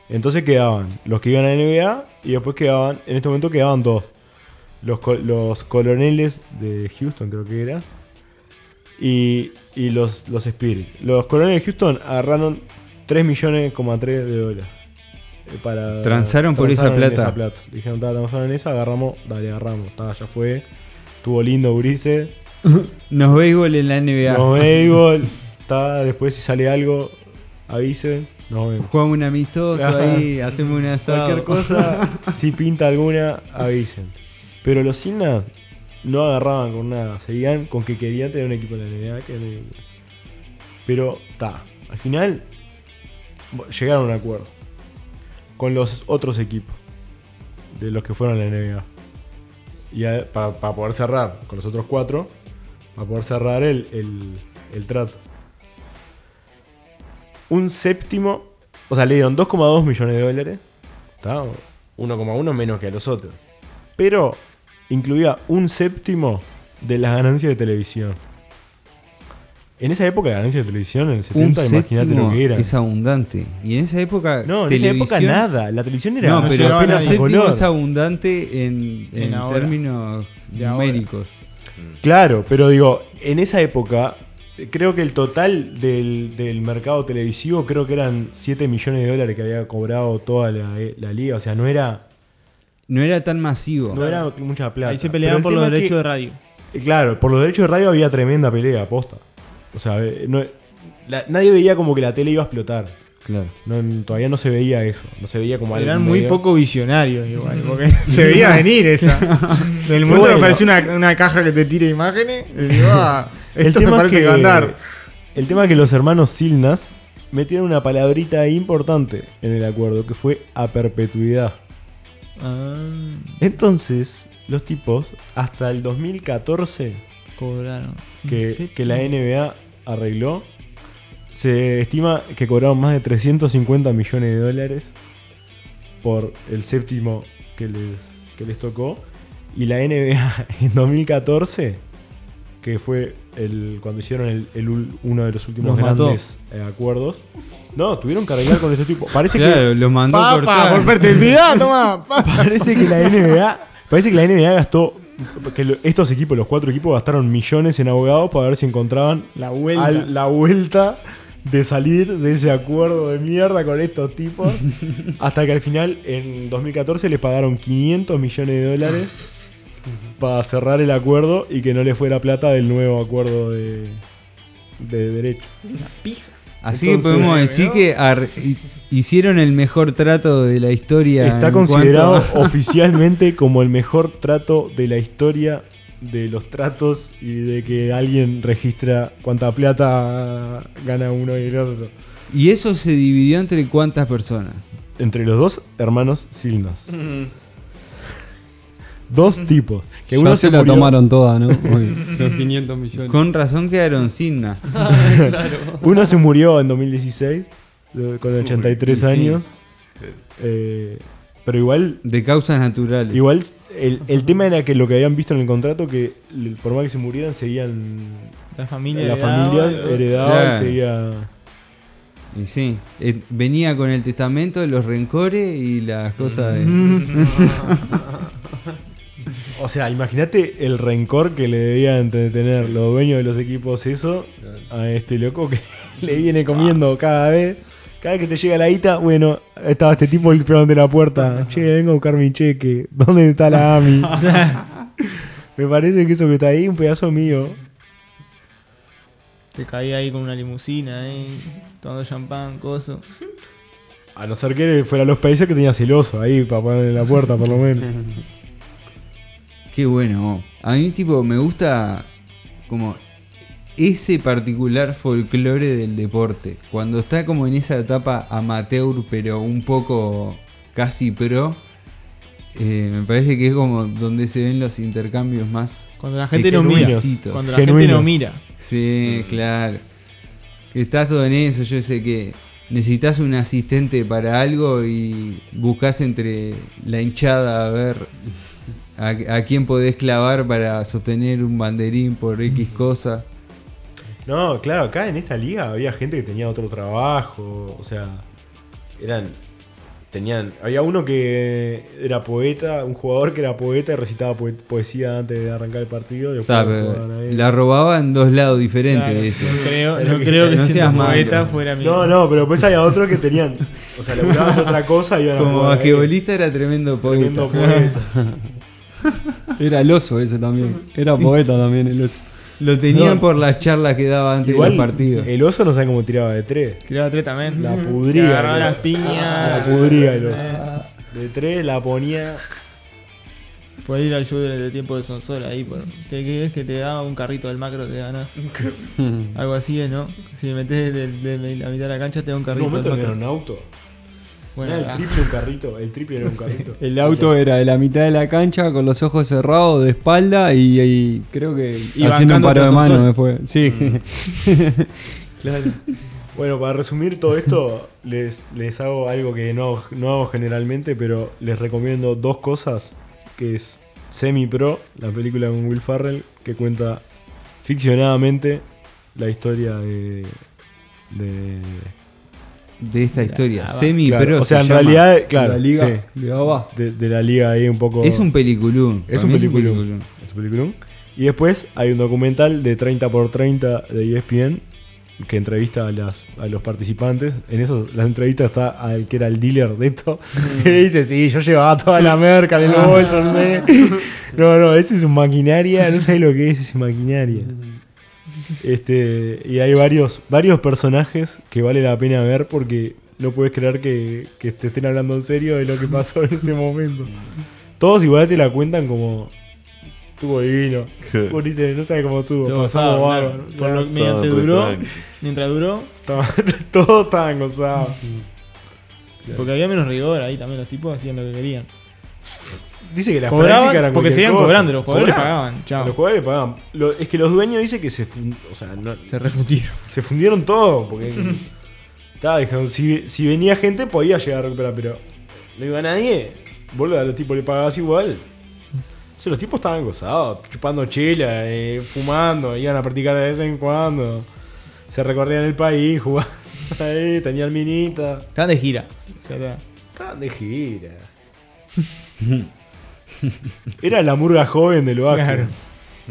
C: Entonces quedaban los que iban a la NBA y después quedaban, en este momento quedaban dos. Los, los coloneles de Houston, creo que era. Y, y los, los Spirit. Los coloneles de Houston agarraron 3 millones, de dólares. eh, Para,
A: Transaron por esa
C: en
A: plata.
C: Dijeron, "Ta, transaron en esa, agarramos, dale, agarramos. Ta, ya fue. Estuvo lindo, Urice.
A: Nos béisbol en la NBA.
C: No béisbol. Ta, después si sale algo, avisen. Nos vemos.
A: Jugamos un amistoso ahí, hacemos un asado.
C: Cualquier cosa, si pinta alguna, avisen. Pero los Signas no agarraban con nada. Seguían con que querían tener un equipo en la NBA. que Pero, ta. Al final, llegaron a un acuerdo. Con los otros equipos. De los que fueron a la NBA. Y a- para, para poder cerrar con los otros cuatro. Para poder cerrar el, el- el trato. Un séptimo. O sea, le dieron 2,2 millones de dólares. ¿Está? 1,1 menos que a los otros. Pero incluía un séptimo de las ganancias de televisión. En esa época, las ganancias de televisión, en el
A: Un
C: 70, imagínate lo que era.
A: es abundante. Y en esa época.
C: No, en esa época
A: televisión-
C: nada. La televisión era
A: No,
B: no
A: pero apenas séptimo es abundante en, en
B: En ahora.
A: términos
B: De ahora.
A: numéricos.
C: Claro, pero digo, en esa época, creo que el total del, del mercado televisivo, creo que eran 7 millones de dólares que había cobrado toda la, la liga. O sea, no era,
A: No era tan masivo.
C: no era mucha plata.
B: Ahí se peleaban por los
C: el
B: derechos
C: que-
B: de radio.
C: Eh, Claro, por los derechos de radio había tremenda pelea, aposta. O sea, eh, no- la- nadie veía como que la tele iba a explotar.
A: Claro.
C: No, todavía no se veía eso. No se veía como algo
B: Eran muy
C: medio-
B: poco visionarios igual, porque se veía venir esa. Del momento
C: bueno.
B: que aparece una, una caja que te tire imágenes, digo, ah, esto me
C: tema es
B: parece que va a andar.
C: El tema es que los hermanos Silnas metieron una palabrita importante en el acuerdo, que fue a perpetuidad.
B: Ah,
C: Entonces, los tipos, hasta el 2014,
B: cobraron.
C: que, que la NBA arregló, se estima que cobraron más de 350 millones de dólares por el séptimo que les, que les tocó. Y la NBA en 2014, que fue el, cuando hicieron el, el ul- uno de los últimos
B: Los
C: grandes eh, acuerdos, no, tuvieron que arreglar con este tipo. Parece
A: Claro, los mandó
B: Papa,
A: cortar.
B: por perpetuidad, toma. pa.
C: que, parece que la NBA, parece que la NBA gastó, que lo- estos equipos, los cuatro equipos, gastaron millones en abogados para ver si encontraban
B: La vuelta.
C: al- la vuelta de salir de ese acuerdo de mierda con estos tipos. hasta que al final, en 2014, les pagaron 500 millones de dólares para cerrar el acuerdo y que no les fuera plata del nuevo acuerdo de, de derecho.
A: Así
C: Entonces,
A: que podemos decir
B: ¿no?
A: que hicieron el mejor trato de la historia.
C: Está considerado
A: cuanto
C: oficialmente como el mejor trato de la historia de los tratos y de que alguien registra cuánta plata gana uno y el otro.
A: Y eso se dividió entre cuántas personas.
C: Entre los dos hermanos Silnos. Dos tipos. Que
E: ya
C: uno
E: se,
C: se
E: la
C: murió-
E: tomaron toda, ¿no? Uy, los 500 millones.
A: Con razón quedaron sin nada.
C: Uno se murió en 2016 eh, con 83
A: sí.
C: años. Eh, pero igual
A: De causas naturales.
C: Igual el, el tema era que lo que habían visto en el contrato que por más que se murieran seguían
B: La familia.
C: la
B: heredaba,
C: familia
B: y-
C: heredaba
A: Claro.
C: y seguía
A: Y sí, eh, venía con el testamento, los rencores y las cosas de...
C: o sea imagínate el rencor que le debían de tener los dueños de los equipos eso a este loco que le viene comiendo cada vez cada vez que te llega la guita bueno estaba este tipo esperando en la puerta che vengo a buscar mi cheque ¿dónde está la AMI? me parece que eso que está ahí es un pedazo mío
B: Te caía ahí con una limusina, eh, tomando champán, coso.
C: A no ser que fuera los países que tenía celoso ahí para poner en la puerta, por lo menos.
A: Qué bueno. A mí, tipo, me gusta como ese particular folclore del deporte. Cuando está como en esa etapa amateur, pero un poco casi pro. eh, me parece que es como donde se ven los intercambios más.
B: Cuando la gente no mira. Cuando la gente no mira.
A: Sí, claro. Que estás todo en eso, yo sé que necesitas un asistente para algo y buscas entre la hinchada a ver a, a quién podés clavar para sostener un banderín por X cosa.
C: No, claro, acá en esta liga había gente que tenía otro trabajo, o sea, eran tenían había uno que era poeta, un jugador que era poeta y recitaba poe- poesía antes de arrancar el partido.
A: la robaba en dos lados diferentes
B: Claro,
A: de eso.
B: no creo, no
C: que-
B: creo que
A: no seas
B: poeta fuera mi.
C: No, no, pero después había otros que tenían, o sea, laburaban de otra cosa y iban a
A: Como basquetbolista era tremendo poeta.
C: Tremendo poeta.
E: Era el oso ese también. Era poeta también el oso.
A: Lo tenían
C: No.
A: por las charlas que daba antes
C: Igual
A: de los partidos.
C: el oso no sabe cómo tiraba de tres.
B: Tiraba tres también.
C: La
B: Se
C: pudría.
B: agarraba las piñas.
C: La pudría el oso. De tres la ponía.
B: Puedes ir al show de tiempo de Sonsol ahí. Por, ¿Qué qué es que te da un carrito del macro? Te ganas. Algo así es, ¿no? Si metes de, de- de la mitad de la cancha, te da un
C: En
B: carrito
C: un momento
B: del
C: no era
B: macro.
C: un auto.
B: Bueno,
C: era el
B: ah,
C: triple un carrito. El triple era un carrito.
E: El auto era de la mitad de la cancha con los ojos cerrados de espalda y, y creo que
B: Y
E: haciendo un paro de mano después. Sí.
B: claro.
C: Bueno, para resumir todo esto, les, les hago algo que no, hago- no hago generalmente, pero les recomiendo dos cosas, que es Semi Pro, la película con Will Farrell, que cuenta ficcionadamente la historia de... de
A: De esta historia.
B: Ah.
A: Semi
C: claro,
A: pro
C: o sea,
A: se
C: en
A: llama.
C: realidad, claro,
E: la liga
C: sí,
E: de
C: de, de la liga ahí un poco...
A: Es un peliculón.
C: Es un peliculón. Es un peliculón. Y después hay un documental de 30x30 de ESPN que entrevista a, las, a los participantes. En eso, la entrevista está al que era el dealer de esto. que dice, sí, yo llevaba toda la merca en el bolso. No, sé". no, no, ese es un maquinaria. No sé lo que es ese maquinaria. Este, y hay varios, varios personajes que vale la pena ver porque no puedes creer que, que te estén hablando en serio de lo que pasó en ese momento. Todos igual te la cuentan como estuvo divino.
D: ¿Qué?
C: Vos dices, no sabes cómo estuvo. Pasamos
B: pasado, claro. Por lo- mientras duró,
D: tranqui.
B: mientras duró,
C: Todos estaban gozados.
B: porque había menos rigor ahí también, los tipos hacían lo que querían.
C: Dice que las
B: Cobraban
C: eran
B: porque seguían
C: cosa.
B: cobrando, los jugadores pagaban, chao.
C: Los jugadores pagaban. Lo- es que los dueños dicen que se, fun- o sea, no-
B: Se refutieron.
C: se fundieron todo. Porque estaba, dijeron, si, si venía gente podía llegar a recuperar, pero no iba nadie. Vos a los tipos le pagabas igual. Los tipos estaban gozados, chupando chela, eh, fumando, iban a practicar de vez en cuando. Se recorrían el país, jugaban ahí, tenían minita.
B: Estaban de gira.
C: Estaban de gira. Era la murga joven del básquet.
B: Claro.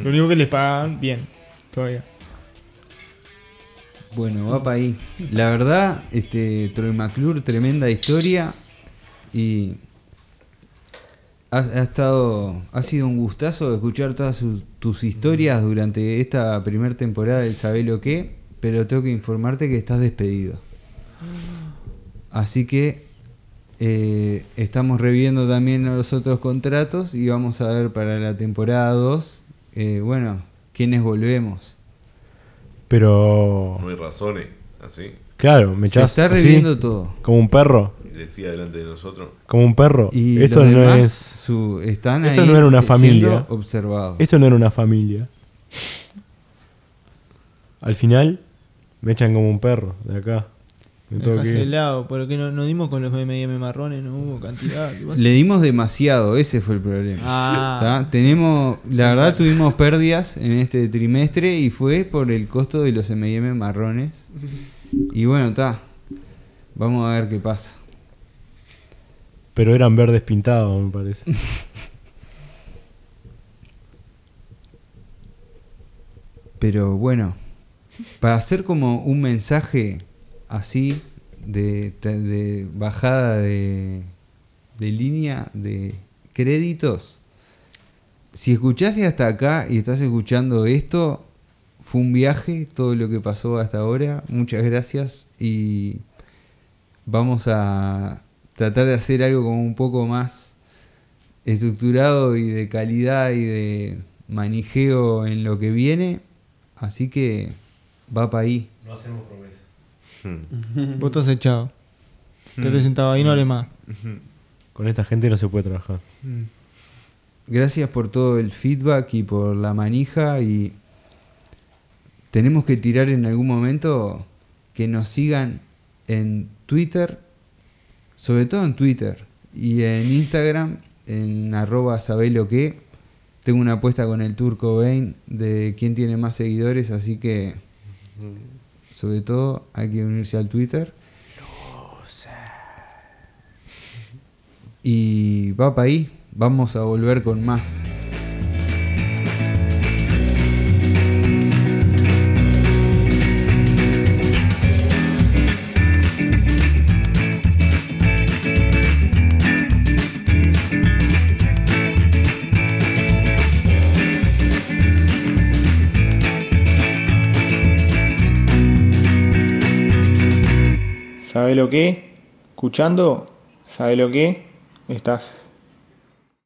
B: Lo único que les pagaban, bien. Todavía.
A: Bueno, va para ahí. La verdad, este Troy McClure, tremenda historia. Y ha, ha estado. Ha sido un gustazo escuchar todas sus- tus historias durante esta primera temporada del Sabé lo que. Pero tengo que informarte que estás despedido. Así que eh, estamos reviendo también los otros contratos y vamos a ver para la temporada 2, eh, bueno, quiénes volvemos.
C: Pero.
D: No hay razones, así.
C: Claro, me
A: Se
C: echás
A: está
C: así,
A: reviendo todo.
C: Como un perro.
D: Decía delante de nosotros.
C: Como un perro.
A: Y
C: esto
A: los
C: no
A: demás
C: es.
A: su- están
C: esto
A: ahí
C: no era una familia.
A: observados.
C: Esto no era una familia. Al final, me echan como un perro de acá. Me tengo
B: Dejás
C: que-
B: el lado, porque no, no dimos con los M&M marrones, no hubo cantidad. ¿qué?
A: Le dimos demasiado, ese fue el problema.
B: Ah.
A: Tenemos, la verdad tuvimos pérdidas en este trimestre y fue por el costo de los M&M marrones. Y bueno, está. Vamos a ver qué pasa.
C: Pero eran verdes pintados, me parece.
A: Pero bueno, para hacer como un mensaje así de, de bajada de, de línea de créditos, si escuchaste hasta acá y estás escuchando esto, fue un viaje todo lo que pasó hasta ahora. Muchas gracias y vamos a tratar de hacer algo como un poco más estructurado y de calidad y de manijeo en lo que viene. Así que va para ahí.
J: No hacemos promesas.
D: Hmm.
B: Vos estás echado. Quédate sentado ahí, no hable más.
J: Con esta gente no se puede trabajar.
A: Gracias por todo el feedback y por la manija y tenemos que tirar en algún momento que nos sigan en Twitter, sobre todo en Twitter y en Instagram, en arroba sabelo que. Tengo una apuesta con el turco Bain de quién tiene más seguidores, así que sobre todo hay que unirse al Twitter. Y va para ahí, vamos a volver con más.
B: ¿Sabe lo que? Escuchando, ¿sabe lo que? Estás.